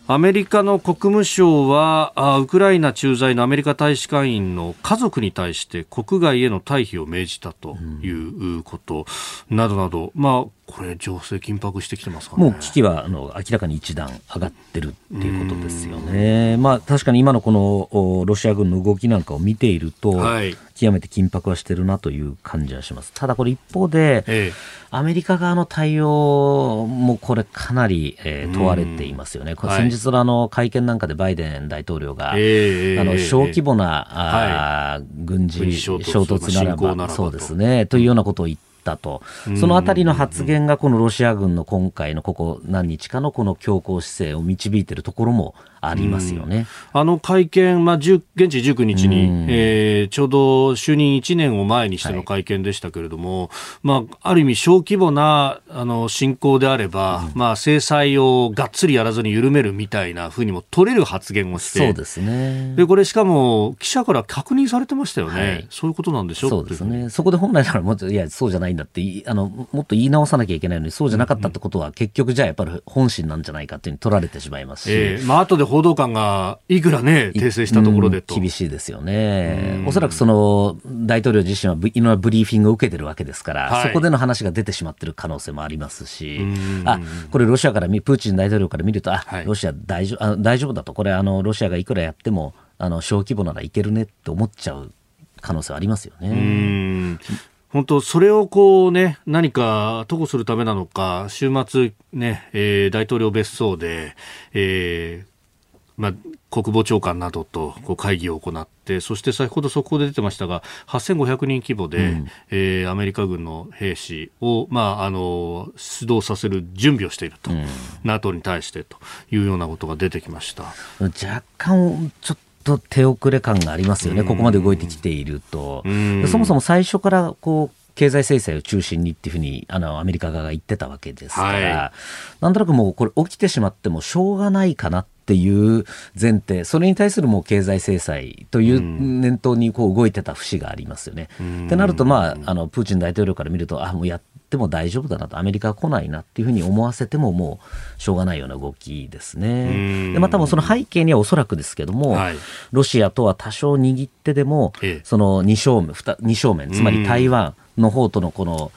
アメリカの国務省はウクライナ駐在のアメリカ大使館員の家族に対して国外への退避を命じたということなどなど、まあ、これ、情勢緊迫してきてますか、ね、もう危機はあの明らかに一段上がってるっていうことですよね。まあ、確かに今のこのロシア軍の動きなんかを見ていると、はい、極めて緊迫はしてるなという感じはします。ただこれ一方で、ええ、アメリカ側の対応もこれかなり、えー、問われていますよね。これ先日のあの会見なんかでバイデン大統領が、はい、あの小規模な、はい、軍事衝突ならば、そうですね、というようなことを言ってったと、そのあたりの発言がこのロシア軍の今回のここ何日かのこの強硬姿勢を導いているところもありますよね。あの会見、まあ、現地19日に、えー、ちょうど就任1年を前にしての会見でしたけれども、はい、まあ、ある意味小規模なあの侵攻であれば、うん、まあ、制裁をがっつりやらずに緩めるみたいなふうにも取れる発言をして、そうですね。で、これしかも記者から確認されてましたよね。はい、そういうことなんでしょ？うそうですね。そこで本来ならもっと、いや、そうじゃないんだってあの、もっと言い直さなきゃいけないのに、そうじゃなかったってことは、結局じゃあやっぱり本心なんじゃないかっていうに取られてしまいますし。えー、まあ、後で報道官がいくらね、訂正したところでと。厳しいですよね。おそらくその、大統領自身はいろんなブリーフィングを受けてるわけですから、はい、そこでの話が出てしまってる可能性もありますし、あ、これロシアから見、プーチン大統領から見ると、あ、はい、ロシア大丈夫、あ大丈夫だと、これあの、ロシアがいくらやっても、あの、小規模ならいけるねって思っちゃう可能性はありますよね。本当、それをこうね、何か保護するためなのか、週末ね、えー、大統領別荘で、えー、まあ、国防長官などとこう会議を行って、そして先ほど速報で出てましたが、8500人規模で、うん、えー、アメリカ軍の兵士を、まあ、あの出動させる準備をしていると、うん、NATO に対してというようなことが出てきました。若干、ちょっと手遅れ感がありますよね、ここまで動いてきていると。そもそも最初からこう経済制裁を中心にっていうふうにあのアメリカ側が言ってたわけですから、はい、なんとなくもうこれ起きてしまってもしょうがないかなっていう前提、それに対するもう経済制裁という念頭にこう動いてた節がありますよね。ってなると、まあ、あのプーチン大統領から見ると、あもうやっても大丈夫だなと、アメリカは来ないなっていうふうに思わせても、もうしょうがないような動きですね。でまたもその背景にはおそらくですけども、はい、ロシアとは多少握ってでも、ええ、その2正面、2正面、つまり台湾の方とのこの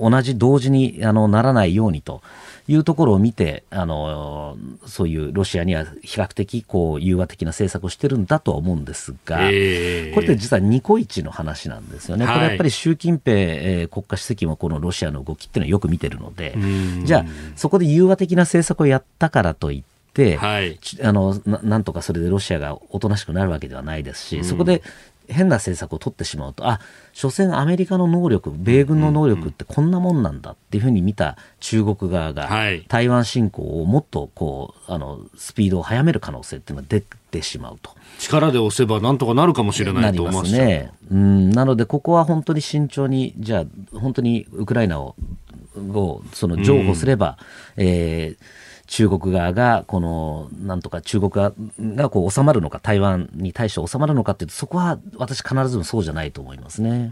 同じ同時にあのならないようにと。いうところを見て、あのそういうロシアには比較的こう融和的な政策をしてるんだとは思うんですが、えー、これって実はニコイチの話なんですよね、はい、これやっぱり習近平、えー、国家主席もこのロシアの動きっていうのはよく見てるので、じゃあ、そこで融和的な政策をやったからといって、はい、あのなんとかそれでロシアがおとなしくなるわけではないですし、そこで変な政策を取ってしまうと、あ所詮アメリカの能力、米軍の能力ってこんなもんなんだっていうふうに見た中国側が、台湾侵攻をもっとこうあのスピードを速める可能性っていうのが出てしまうと。力で押せばなんとかなるかもしれないと思いますね。うん、なので、ここは本当に慎重に、じゃあ、本当にウクライナををその譲歩すれば、うん、えー中国側が、この、なんとか中国側がこう収まるのか、台湾に対して収まるのかっていうと、そこは私必ずしもそうじゃないと思いますね。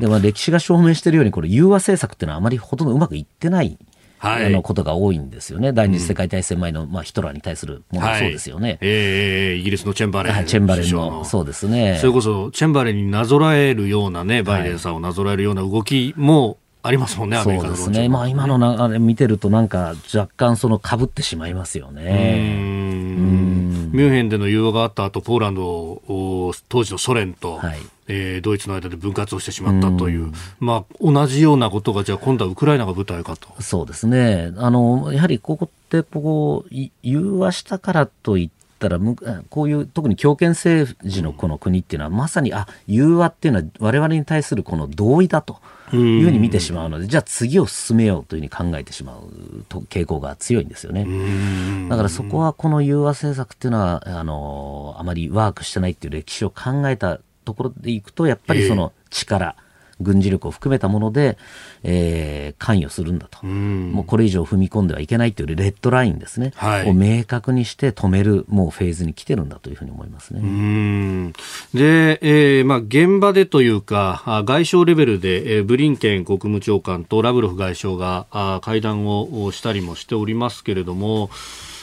でも歴史が証明しているように、これ融和政策っていうのはあまりほとんどうまくいってない。はい、あのことが多いんですよね、第二次世界大戦前の、まあ、ヒトラーに対するものもそうですよね、はい、えー、イギリスのチェンバレン、はい、チェンバレンの、そうですね、それこそチェンバレンになぞらえるようなね、バイデンさんをなぞらえるような動きもありますもんね、アメリカのそうですね。まあ今の流れ見てるとなんか若干その被ってしまいますよね。ミュンヘンでの融和があった後、ポーランド当時のソ連と、はい、えー、ドイツの間で分割をしてしまったという、うまあ、同じようなことが、じゃあ今度はウクライナが舞台かと。そうですね。あの、やはりここって、ここ、融和したからといって、ったらこういう特に強権政治のこの国っていうのはまさにあ融和っていうのは我々に対するこの同意だというふうに見てしまうのでじゃあ次を進めようというふうに考えてしまうと傾向が強いんですよね。だからそこはこの融和政策っていうのはあのあまりワークしてないっていう歴史を考えたところでいくとやっぱりその力、えー軍事力を含めたもので、えー、関与するんだと、うもうこれ以上踏み込んではいけないというレッドラインですね、はい、を明確にして止めるもうフェーズに来てるんだというふうに思いますね。で、えーまあ、現場でというか、外相レベルで、えー、ブリンケン国務長官とラブロフ外相があ会談をしたりもしておりますけれども、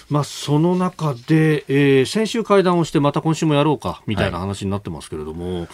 まあ、その中で、えー、先週会談をしてまた今週もやろうかみたいな話になってますけれども、はい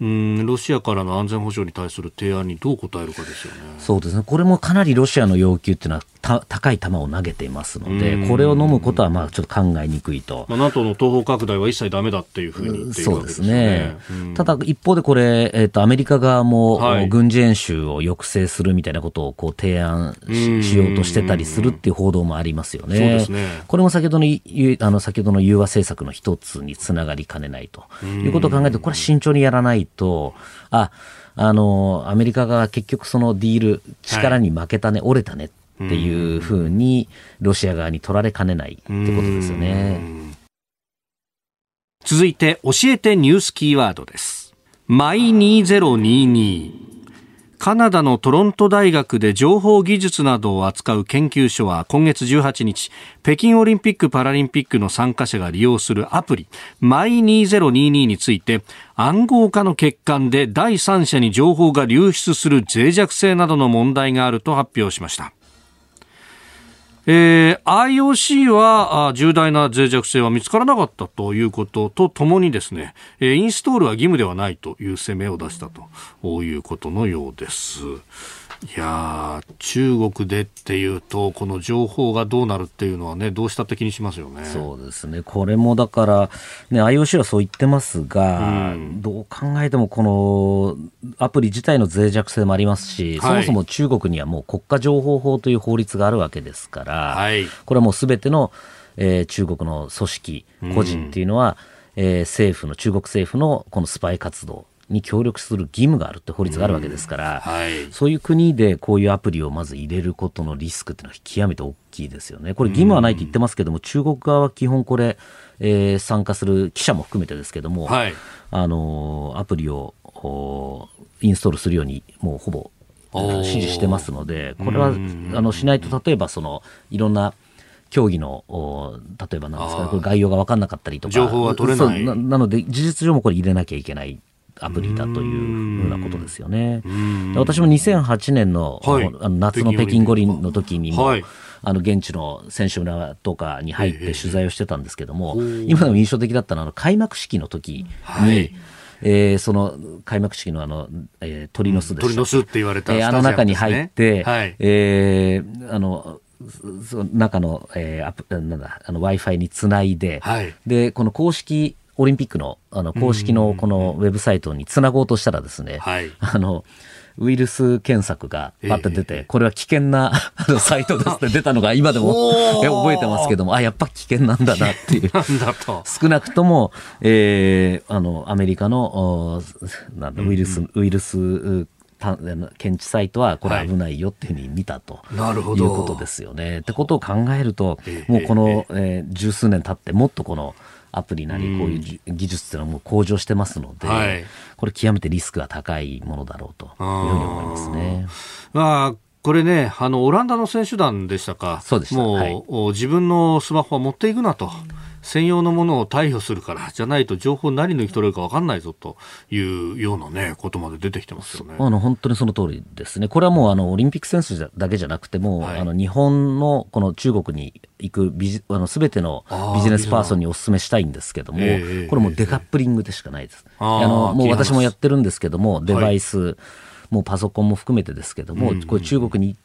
うんロシアからの安全保障に対する提案にどう答えるかですよね。そうですね。これもかなりロシアの要求っていうのは高い球を投げていますので、これを飲むことはまあちょっと考えにくいと。まあ、NATO の東方拡大は一切だめだっていうふうに言っているわけですね。そうですね。ただ一方でこれ、えっ、ー、と、アメリカ側も、軍事演習を抑制するみたいなことをこう提案しようとしてたりするっていう報道もありますよね。そうですね。これも先ほどの、あの、先ほどの融和政策の一つにつながりかねないということを考えると、これは慎重にやらないと、あ、あの、アメリカが結局そのディール、力に負けたね、はい、折れたねっていうふうに、ロシア側に取られかねないってことですよね。続いて、教えてニュースキーワードです。マイ2022。カナダのトロント大学で情報技術などを扱う研究所は今月18日、北京オリンピック・パラリンピックの参加者が利用するアプリ、マイ2022について、暗号化の欠陥で第三者に情報が流出する脆弱性などの問題があると発表しました。えー、IOC は重大な脆弱性は見つからなかったということとともにですね、インストールは義務ではないという声明を出したということのようです。いや中国でっていうと、この情報がどうなるっていうのはね、どうしたって気にしますよね。そうですね。これもだから、ね、IOC はそう言ってますが、うん、どう考えてもこのアプリ自体の脆弱性もありますし、はい、そもそも中国にはもう国家情報法という法律があるわけですから、はい、これはもうすべての、えー、中国の組織、個人っていうのは、うん、えー、政府の、中国政府のこのスパイ活動、に協力する義務があるって法律があるわけですから、はい、そういう国でこういうアプリをまず入れることのリスクっていうのは極めて大きいですよね。これ義務はないと言ってますけども、中国側は基本これ、えー、参加する記者も含めてですけども、はい、あのアプリをインストールするようにもうほぼ指示してますので、これはあのしないと例えばそのいろんな競技の例えばなんですか、ね、これ概要が分かんなかったりとか。情報は取れないなので事実上もこれ入れなきゃいけないアプリだというふうなことですよね。私も2008年の,、はい、あの夏の北京五輪の時にも、はいあの現地の選手村とかに入って取材をしてたんですけども、今でも印象的だったのは開幕式の時に、はい、えー、その開幕式のあの、えー、鳥の巣で鳥の巣って言われた、ね、えー、あの中に入って、はい、えー、あのその中の、えー、アプなんだあの Wi-Fi につないで、はい、でこの公式オリンピックのあの公式のこのウェブサイトにつなごうとしたらですね、はい、あのウイルス検索がパッと出て、えー、これは危険なサイトですって 出たのが今でも覚えてますけども、あ、やっぱ危険なんだなっていう。少なくとも、えー、あの、アメリカの、なんだ、ウイルス、うんうん、ウイルス、検知サイトはこれ危ないよっていうふうに見たと、はい、いうことですよね。ってことを考えると、もうこの、えー、十数年経ってもっとこのアプリなりこういう技術っていうのはもう向上してますので、はい、これ極めてリスクが高いものだろうというふうに思いますね。まあこれね、あのオランダの選手団でしたか、そうですもう、はい、自分のスマホは持っていくなと。専用のものを逮捕するからじゃないと情報何抜き取れるか分かんないぞというような、ね、ことまで出てきてますよね。あの本当にその通りですね、これはもうあのオリンピック選手だけじゃなくても、はい、あの日本のこの中国に行くビあの全てのビジネスパーソンにお勧めしたいんですけども、これもデカップリングでしかないです。あのもう私もやってるんですけども、デバイス、はい、もうパソコンも含めてですけども、これ中国に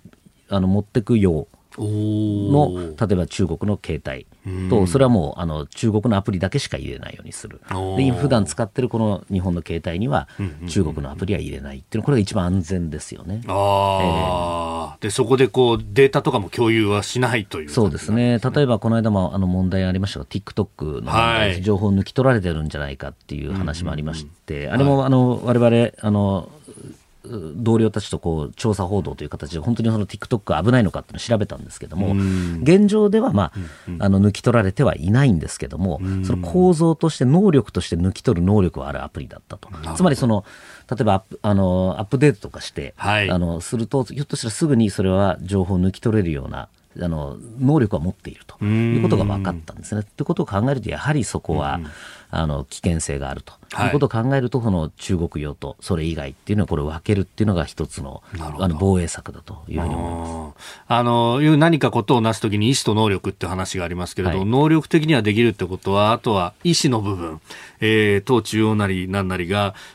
あの持ってくようの例えば中国の携帯。とそれはもうあの中国のアプリだけしか入れないようにする。で普段使ってるこの日本の携帯には中国のアプリは入れないっていうのこれが一番安全ですよね。あえー、でそこでこうデータとかも共有はしないという、ね、そうですね。例えばこの間もあの問題ありましたが TikTok の問題、はい、情報を抜き取られてるんじゃないかっていう話もありまして、あれもあの我々あの同僚たちとこう調査報道という形で本当にその TikTok 危ないのかっていうのを調べたんですけども現状では、まあ、あの抜き取られてはいないんですけどもその構造として能力として抜き取る能力はあるアプリだったと。つまりその例えばあのアップデートとかして、はい、あのするとひょっとしたらすぐにそれは情報を抜き取れるようなあの能力は持っているということが分かったんですね。ということを考えるとやはりそこは、あの危険性があると。い。うことを考えると、この中国用とそれ以外っていうのはこれを分けるっていうのが一つのあの防衛策だというふうに思います。あのいう何かことをなすときに意思と能力って話がありますけれど、はい、能力的にはできるってことはあとは意思の部分、えー、党中央なり何なりが指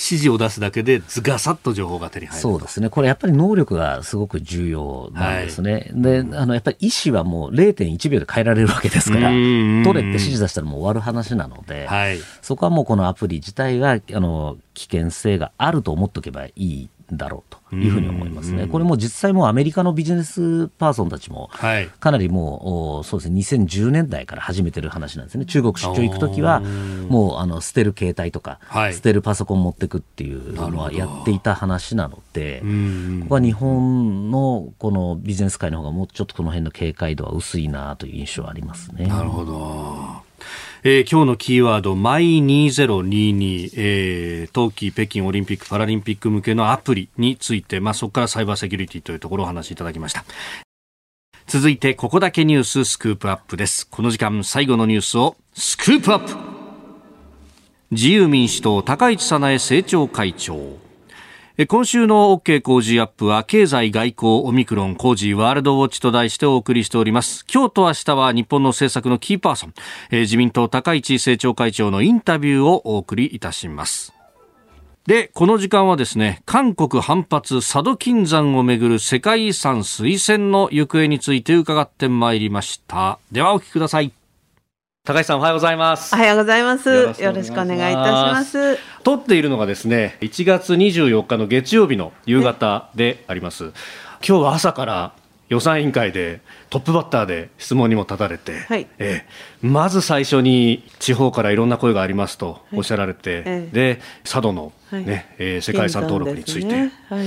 示を出すだけでずがさっと情報が手に入るそうですね、これやっぱり能力がすごく重要なんですね、はい、であのやっぱり意思はもう0.1秒で変えられるわけですから、取れって指示出したらもう終わる話なので、はい、そこはもうこのアプリ自体があの危険性があると思っておけばいいだろうというふうに思いますね。これも実際もアメリカのビジネスパーソンたちも、かなりもう、そうですね、2010年代から始めてる話なんですね。中国出張行くときは、もうあの捨てる携帯とか、捨てるパソコン持ってくっていうのはやっていた話なので、ここは日本のこのビジネス界の方がもうちょっとこの辺の警戒度は薄いなという印象はありますね。なるほど。えー、今日のキーワード、マイ2022、えー、冬季北京オリンピック・パラリンピック向けのアプリについて、まあ、そこからサイバーセキュリティというところをお話しいただきました。続いて、ここだけニューススクープアップです。この時間、最後のニュースをスクープアップ自由民主党、高市早苗政調会長。今週の OK 工事アップは経済外交オミクロン工事ワールドウォッチと題してお送りしております今日と明日は日本の政策のキーパーソン、え自民党高市政調会長のインタビューをお送りいたしますで、この時間はですね、韓国反発佐渡金山をめぐる世界遺産推薦の行方について伺ってまいりました。ではお聞きください。高橋さんおはようございます。おはようございます。よろしくお願いいたします。撮っているのがですね1月24日の月曜日の夕方であります。今日は朝から予算委員会でトップバッターで質問にも立たれて、はい、えまず最初に地方からいろんな声がありますとおっしゃられて、はい、で佐渡のね、はい、えー、世界遺産登録について、ね。はい、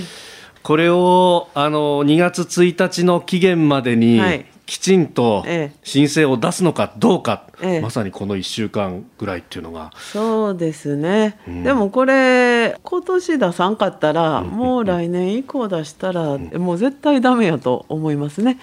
これをあの2月1日の期限までにきちんと申請を出すのかどうか、ええ、まさにこの1週間ぐらいっていうのが。そうですね、うん、でもこれ今年出さんかったら、もう来年以降出したら、もう絶対ダメやと思いますね、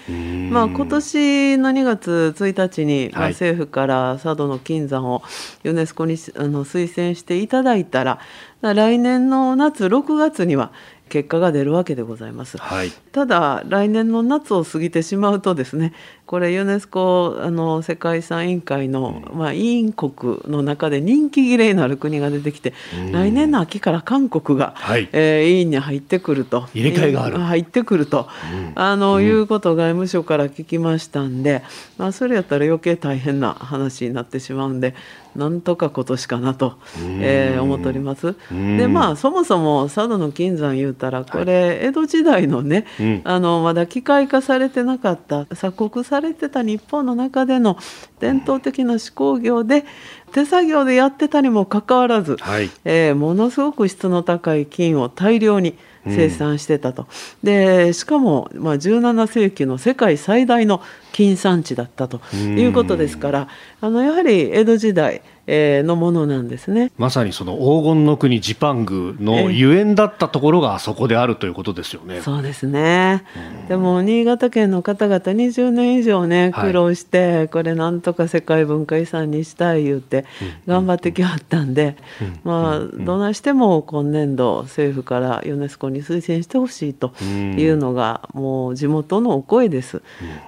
まあ今年の2月1日に、まあ、政府から佐渡の金山をユネスコにあの推薦していただいたら来年の夏6月には結果が出るわけでございます、はい、ただ来年の夏を過ぎてしまうとですねこれユネスコあの世界遺産委員会の、まあ、委員国の中で人気切れになる国が出てきて、来年の秋から韓国が、はい、えー、委員に入ってくると。入れ替えがある。入ってくると、うん、あの、うん、いうことを外務省から聞きましたんで、まあ、それやったら余計大変な話になってしまうんでなんとか今年かなと、えー、思っております。でまあそもそも佐渡の金山言うたらこれ、江戸時代のね、うん、あのまだ機械化されてなかった鎖国されてた日本の中での伝統的な手工業で手作業でやってたにもかかわらず、はい、えー、ものすごく質の高い金を大量に生産してたと、うん、でしかも、まあ、17世紀の世界最大の金産地だったということですから、あのやはり江戸時代えのものなんですね。まさにその黄金の国ジパングのゆえんだったところがあそこであるということですよね。そうですね、でも新潟県の方々20年以上ね苦労して、はい、これなんとか世界文化遺産にしたい言って頑張ってきはったんで、まあどないしても今年度政府からユネスコに推薦してほしいというのがもう地元のお声です。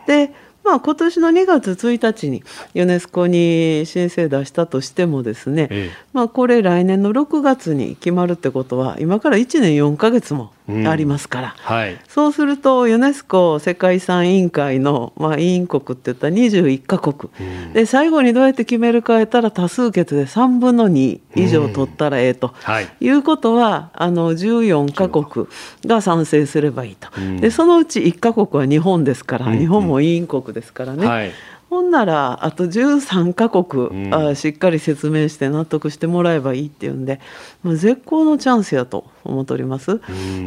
でまあ、今年の2月1日にユネスコに申請出したとしてもですね、ええ、まあ、これ来年の6月に決まるってことは今から1年4か月もありますから、うんはい、そうするとユネスコ世界遺産委員会の、まあ、委員国っていったら21か国、うん、で最後にどうやって決めるかやったら多数決で3分の2以上取ったらええと、うんはい、いうことはあの14か国が賛成すればいいと、でそのうち1か国は日本ですから、日本も委員国ですからね。はいほんならあと13カ国、うん、あしっかり説明して納得してもらえばいいっていうんで、まあ、絶好のチャンスやと思っております、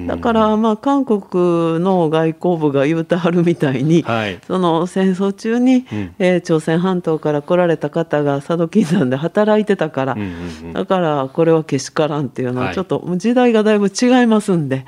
だからまあ韓国の外交部が言うてはるみたいに、はい、その戦争中に、うん、えー、朝鮮半島から来られた方が佐渡金山で働いてたから、うんうんうん、だからこれはけしからんっていうのはちょっと時代がだいぶ違いますんで。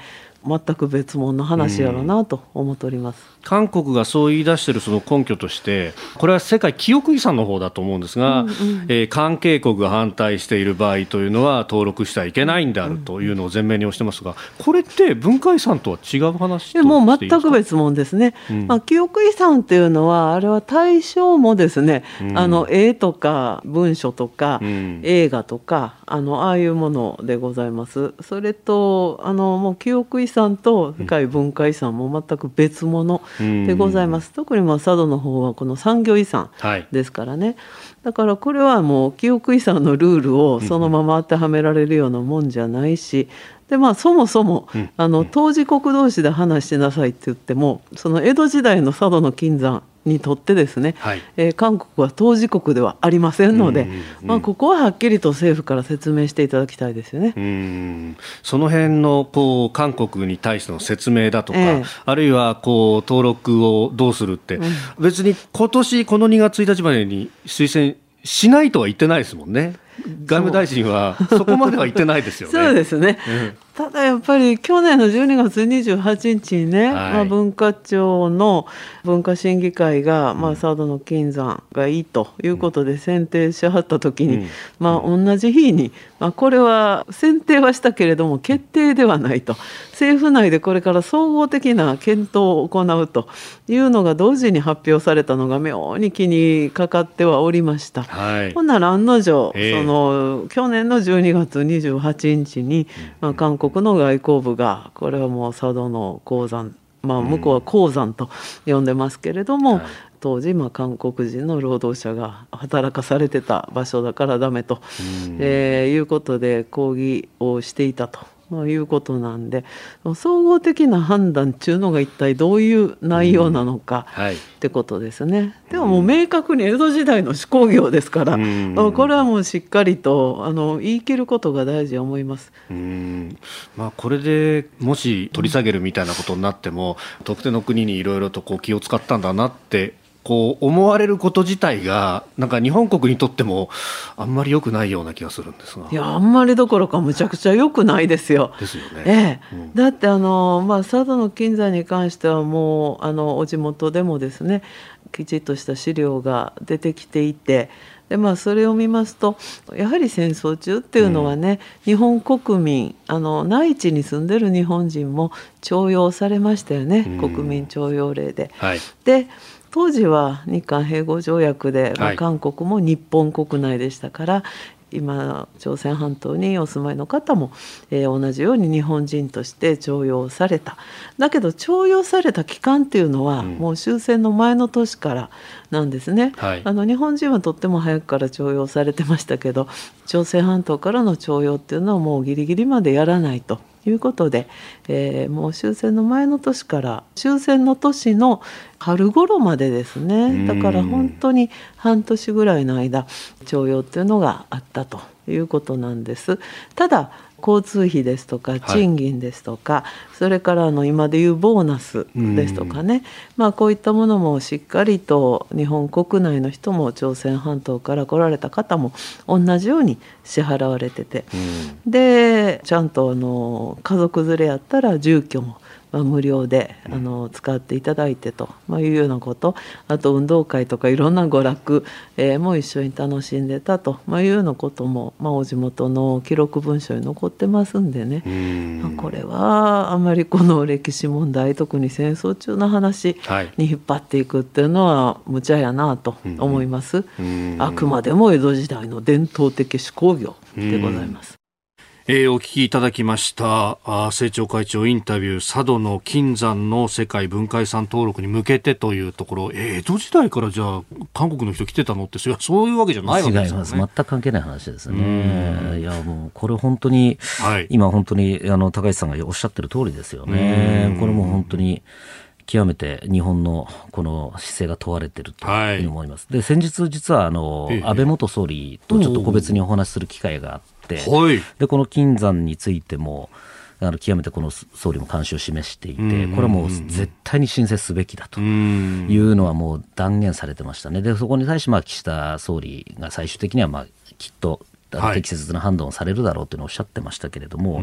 全く別物の話やろうなと思っております。韓国がそう言い出しているその根拠として、これは世界記憶遺産の方だと思うんですが、うんうん、えー、関係国が反対している場合というのは登録してはいけないんであるというのを前面に押してますが、これって文化遺産とは違う話でもう全く別物ですね、うん、まあ、記憶遺産っていうのは、あれは対象もですね、うん、あの絵とか文書とか、うん、映画とかあの、ああいうものでございます。それとあのもう記憶遺産と世界文化遺産も全く別物。でございます。特にまあ佐渡の方はこの産業遺産ですからね、はい、だからこれはもう記憶遺産のルールをそのまま当てはめられるようなもんじゃないし、でまあそもそも、あの当時国同士で話しなさいって言ってもその江戸時代の佐渡の金山にとってですね、はい、えー、韓国は当事国ではありませんので、うんうんうん、まあ、ここははっきりと政府から説明していただきたいですよね。うん。その辺のこう韓国に対しての説明だとか、えー、あるいはこう登録をどうするって、うん、別に今年この2月1日までに推薦しないとは言ってないですもんね。外務大臣はそこまでは言ってないですよね。そうですね、うんただやっぱり去年の12月28日にね、はい、まあ、文化庁の文化審議会が、まあ、佐渡の金山がいいということで選定しはった時に、うん、まあ、同じ日に、まあ、これは選定はしたけれども決定ではないと。政府内でこれから総合的な検討を行うというのが同時に発表されたのが妙に気にかかってはおりました。はい、ほんなら案の定、その去年の12月28日に、まあ、韓国の外交部がこれはもう佐渡の鉱山まあ、向こうは鉱山と呼んでますけれども、うん当時、まあ、韓国人の労働者が働かされてた場所だからダメと、えー、いうことで抗議をしていたと。まあ、いうことなんで総合的な判断っていうのが一体どういう内容なのか、ってことですね。でももう明確に江戸時代の手工業ですから、これはもうしっかりとあの言い切ることが大事と思います。うん。まあ、これでもし取り下げるみたいなことになっても、特定の国にいろいろとこう気を使ったんだなってこう思われること自体がなんか日本国にとってもあんまり良くないような気がするんですがいやあんまりどころかむちゃくちゃ良くないですよ。ですよね。ええ、うん、だってあの、まあ、佐渡の金山に関してはもうあのお地元でもですねきちっとした資料が出てきていてでまあ、それを見ますとやはり戦争中っていうのはね、うん、日本国民あの内地に住んでる日本人も徴用されましたよね、うん、国民徴用令で。はい、で当時は日韓併合条約で、まあ、韓国も日本国内でしたから、今朝鮮半島にお住まいの方も、えー、同じように日本人として徴用された。だけど徴用された期間っていうのは、うん、もう終戦の前の年からなんですね、はい、あの日本人はとっても早くから徴用されてましたけど朝鮮半島からの徴用っていうのはもうギリギリまでやらないということで、えー、もう終戦の前の年から終戦の年の春頃までですねだから本当に半年ぐらいの間徴用っていうのがあったということなんです。ただ交通費ですとか賃金ですとか、はい、それからあの今でいうボーナスですとかね、まあ、こういったものもしっかりと日本国内の人も朝鮮半島から来られた方も同じように支払われてて、でちゃんとあの家族連れやったら住居もまあ、無料であの使っていただいてと、まあ、いうようなこと。あと運動会とかいろんな娯楽、えー、も一緒に楽しんでたと、まあ、いうようなことも、まあ、お地元の記録文書に残ってますんでね。まあ、これはあまりこの歴史問題特に戦争中の話に引っ張っていくっていうのは無茶やなと思います。あくまでも江戸時代の伝統的手工業でございます。えー、お聞きいただきましたあ政調会長インタビュー佐渡の金山の世界文化遺産登録に向けてというところ、えー、江戸時代からじゃあ韓国の人来てたのって そういうわけじゃないわけですよね。全く関係ない話ですね。いやもうこれ本当に、はい、今本当にあの高市さんがおっしゃってる通りですよね。これも本当に極めて日本のこの姿勢が問われていると思います。はい、で先日実はあの、安倍元総理とちょっと個別にお話しする機会があって。、はい、でこの金山についてもあの極めてこの総理も関心を示していて、これはもう絶対に申請すべきだというのはもう断言されてましたね、でそこに対してまあ岸田総理が最終的にはまあきっと適切な判断をされるだろうというのをおっしゃってましたけれども、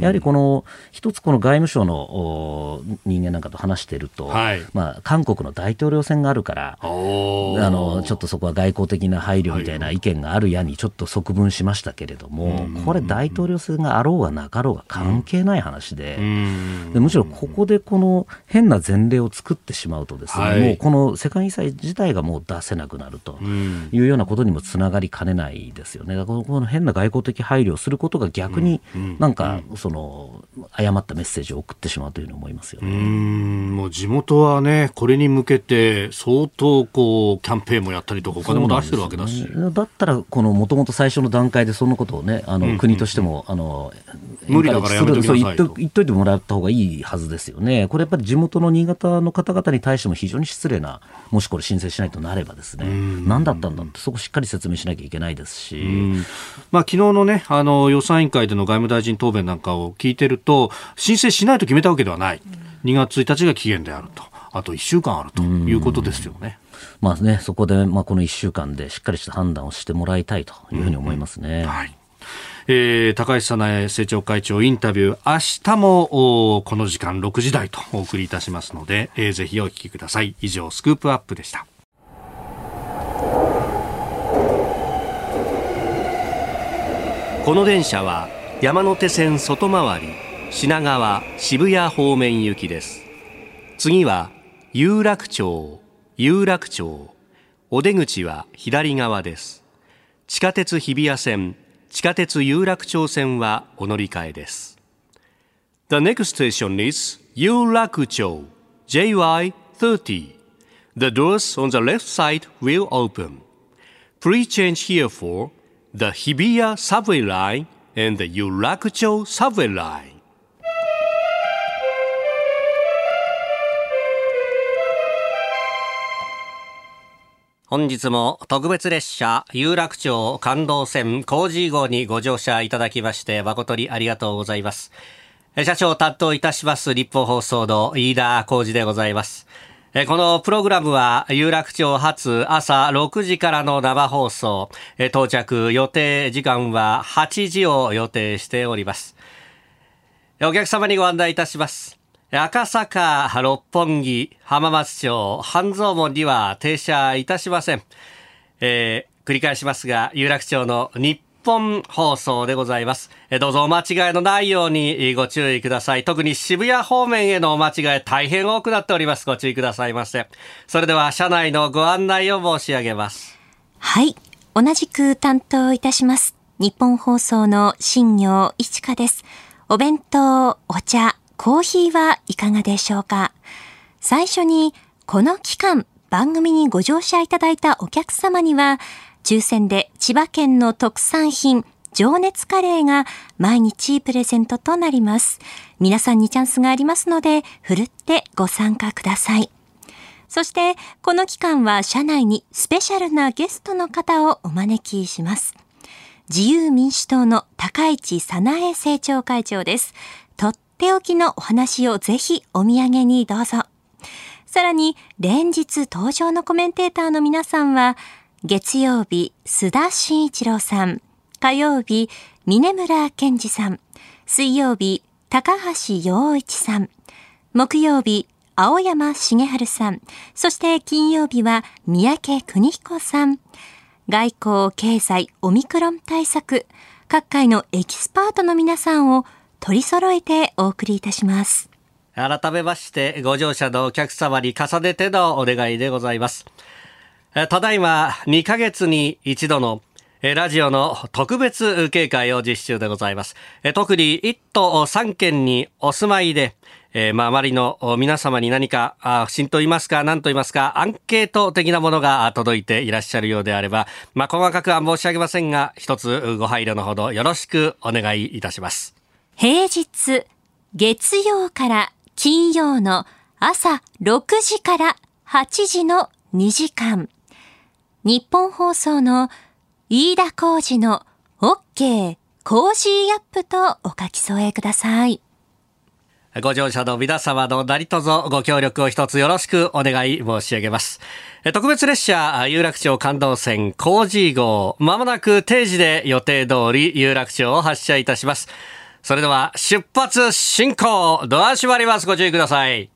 やはりこの一つ、この外務省の人間なんかと話していると、はい、まあ、韓国の大統領選があるから、あのちょっとそこは外交的な配慮みたいな意見があるやにちょっと側分しましたけれども、これ、大統領選があろうがなかろうが関係ない話で、でむしろここでこの変な前例を作ってしまうとですね、はい、もうこの世界遺産自体がもう出せなくなるというようなことにもつながりかねないですよね。この変な外交的配慮をすることが逆になんかその誤ったメッセージを送ってしまうというふうに思いますよね。うんもう地元はねこれに向けて相当こうキャンペーンもやったりとかお金も出してるわけだし、ね、だったらこのもともと最初の段階でそのことをねあの、国としてもあの無理だからやめときなさいと。言っといてもらった方がいいはずですよね。これやっぱり地元の新潟の方々に対しても非常に失礼なもしこれ申請しないとなればですね。何だったんだってそこしっかり説明しなきゃいけないですし。まあ、昨日のね、あの、予算委員会での外務大臣答弁なんかを聞いてると、申請しないと決めたわけではない。2月1日が期限であると。あと1週間あるということですよね。まあね、そこで、まあ、この1週間でしっかりした判断をしてもらいたいというふうに思いますね。うん、はいえー、高橋早苗政調会長インタビュー、明日もこの時間6時台とお送りいたしますので、えー、ぜひお聞きください。以上、スクープアップでした。この電車は山手線外回り品川渋谷方面行きです次は有楽町有楽町お出口は左側です地下鉄日比谷線地下鉄有楽町線はお乗り換えです The next station is 有楽町 JY30 The doors on the left side will open Please change here for the Hibiya subway line and the Yurakucho subway line. 本日も特別列車有楽町感動線工事号にご乗車いただきまして誠にありがとうございます。社長を担当いたします立法放送の飯田浩二でございます。このプログラムは有楽町発朝6時からの生放送。到着予定時間は8時を予定しております。お客様にご案内いたします。赤坂六本木浜松町半蔵門には停車いたしません、えー、繰り返しますが有楽町の日本放送でございます。どうぞお間違いのないようにご注意ください。特に渋谷方面へのお間違い大変多くなっております。ご注意くださいませ。それでは車内のご案内を申し上げます。はい。同じく担当いたします。日本放送の新業一華です。お弁当、お茶、コーヒーはいかがでしょうか最初に、この期間、番組にご乗車いただいたお客様には、抽選で千葉県の特産品、情熱カレーが毎日プレゼントとなります。皆さんにチャンスがありますので、ふるってご参加ください。そして、この期間は社内にスペシャルなゲストの方をお招きします。自由民主党の高市早苗政調会長です。とっておきのお話をぜひお土産にどうぞ。さらに、連日登場のコメンテーターの皆さんは、月曜日、須田慎一郎さん。火曜日、峰村健二さん。水曜日、高橋洋一さん。木曜日、青山茂春さん。そして金曜日は三宅邦彦さん。外交、経済、オミクロン対策。各界のエキスパートの皆さんを取り揃えてお送りいたします。改めまして、ご乗車のお客様に重ねてのお願いでございます。ただいま2ヶ月に一度のラジオの特別警戒を実施中でございます。特に1都3県にお住まいで、え、まあ、周りの皆様に何か、あ不審と言いますか、何と言いますか、アンケート的なものが届いていらっしゃるようであれば、まあ、細かくは申し上げませんが、一つご配慮のほどよろしくお願いいたします。平日、月曜から金曜の朝6時から8時の2時間。日本放送の飯田浩二の OK コージーアップとお書き添えください。ご乗車の皆様の何卒ご協力を一つよろしくお願い申し上げます。特別列車有楽町感動線コージー号、まもなく定時で予定通り有楽町を発車いたします。それでは出発進行ドア閉まります。ご注意ください。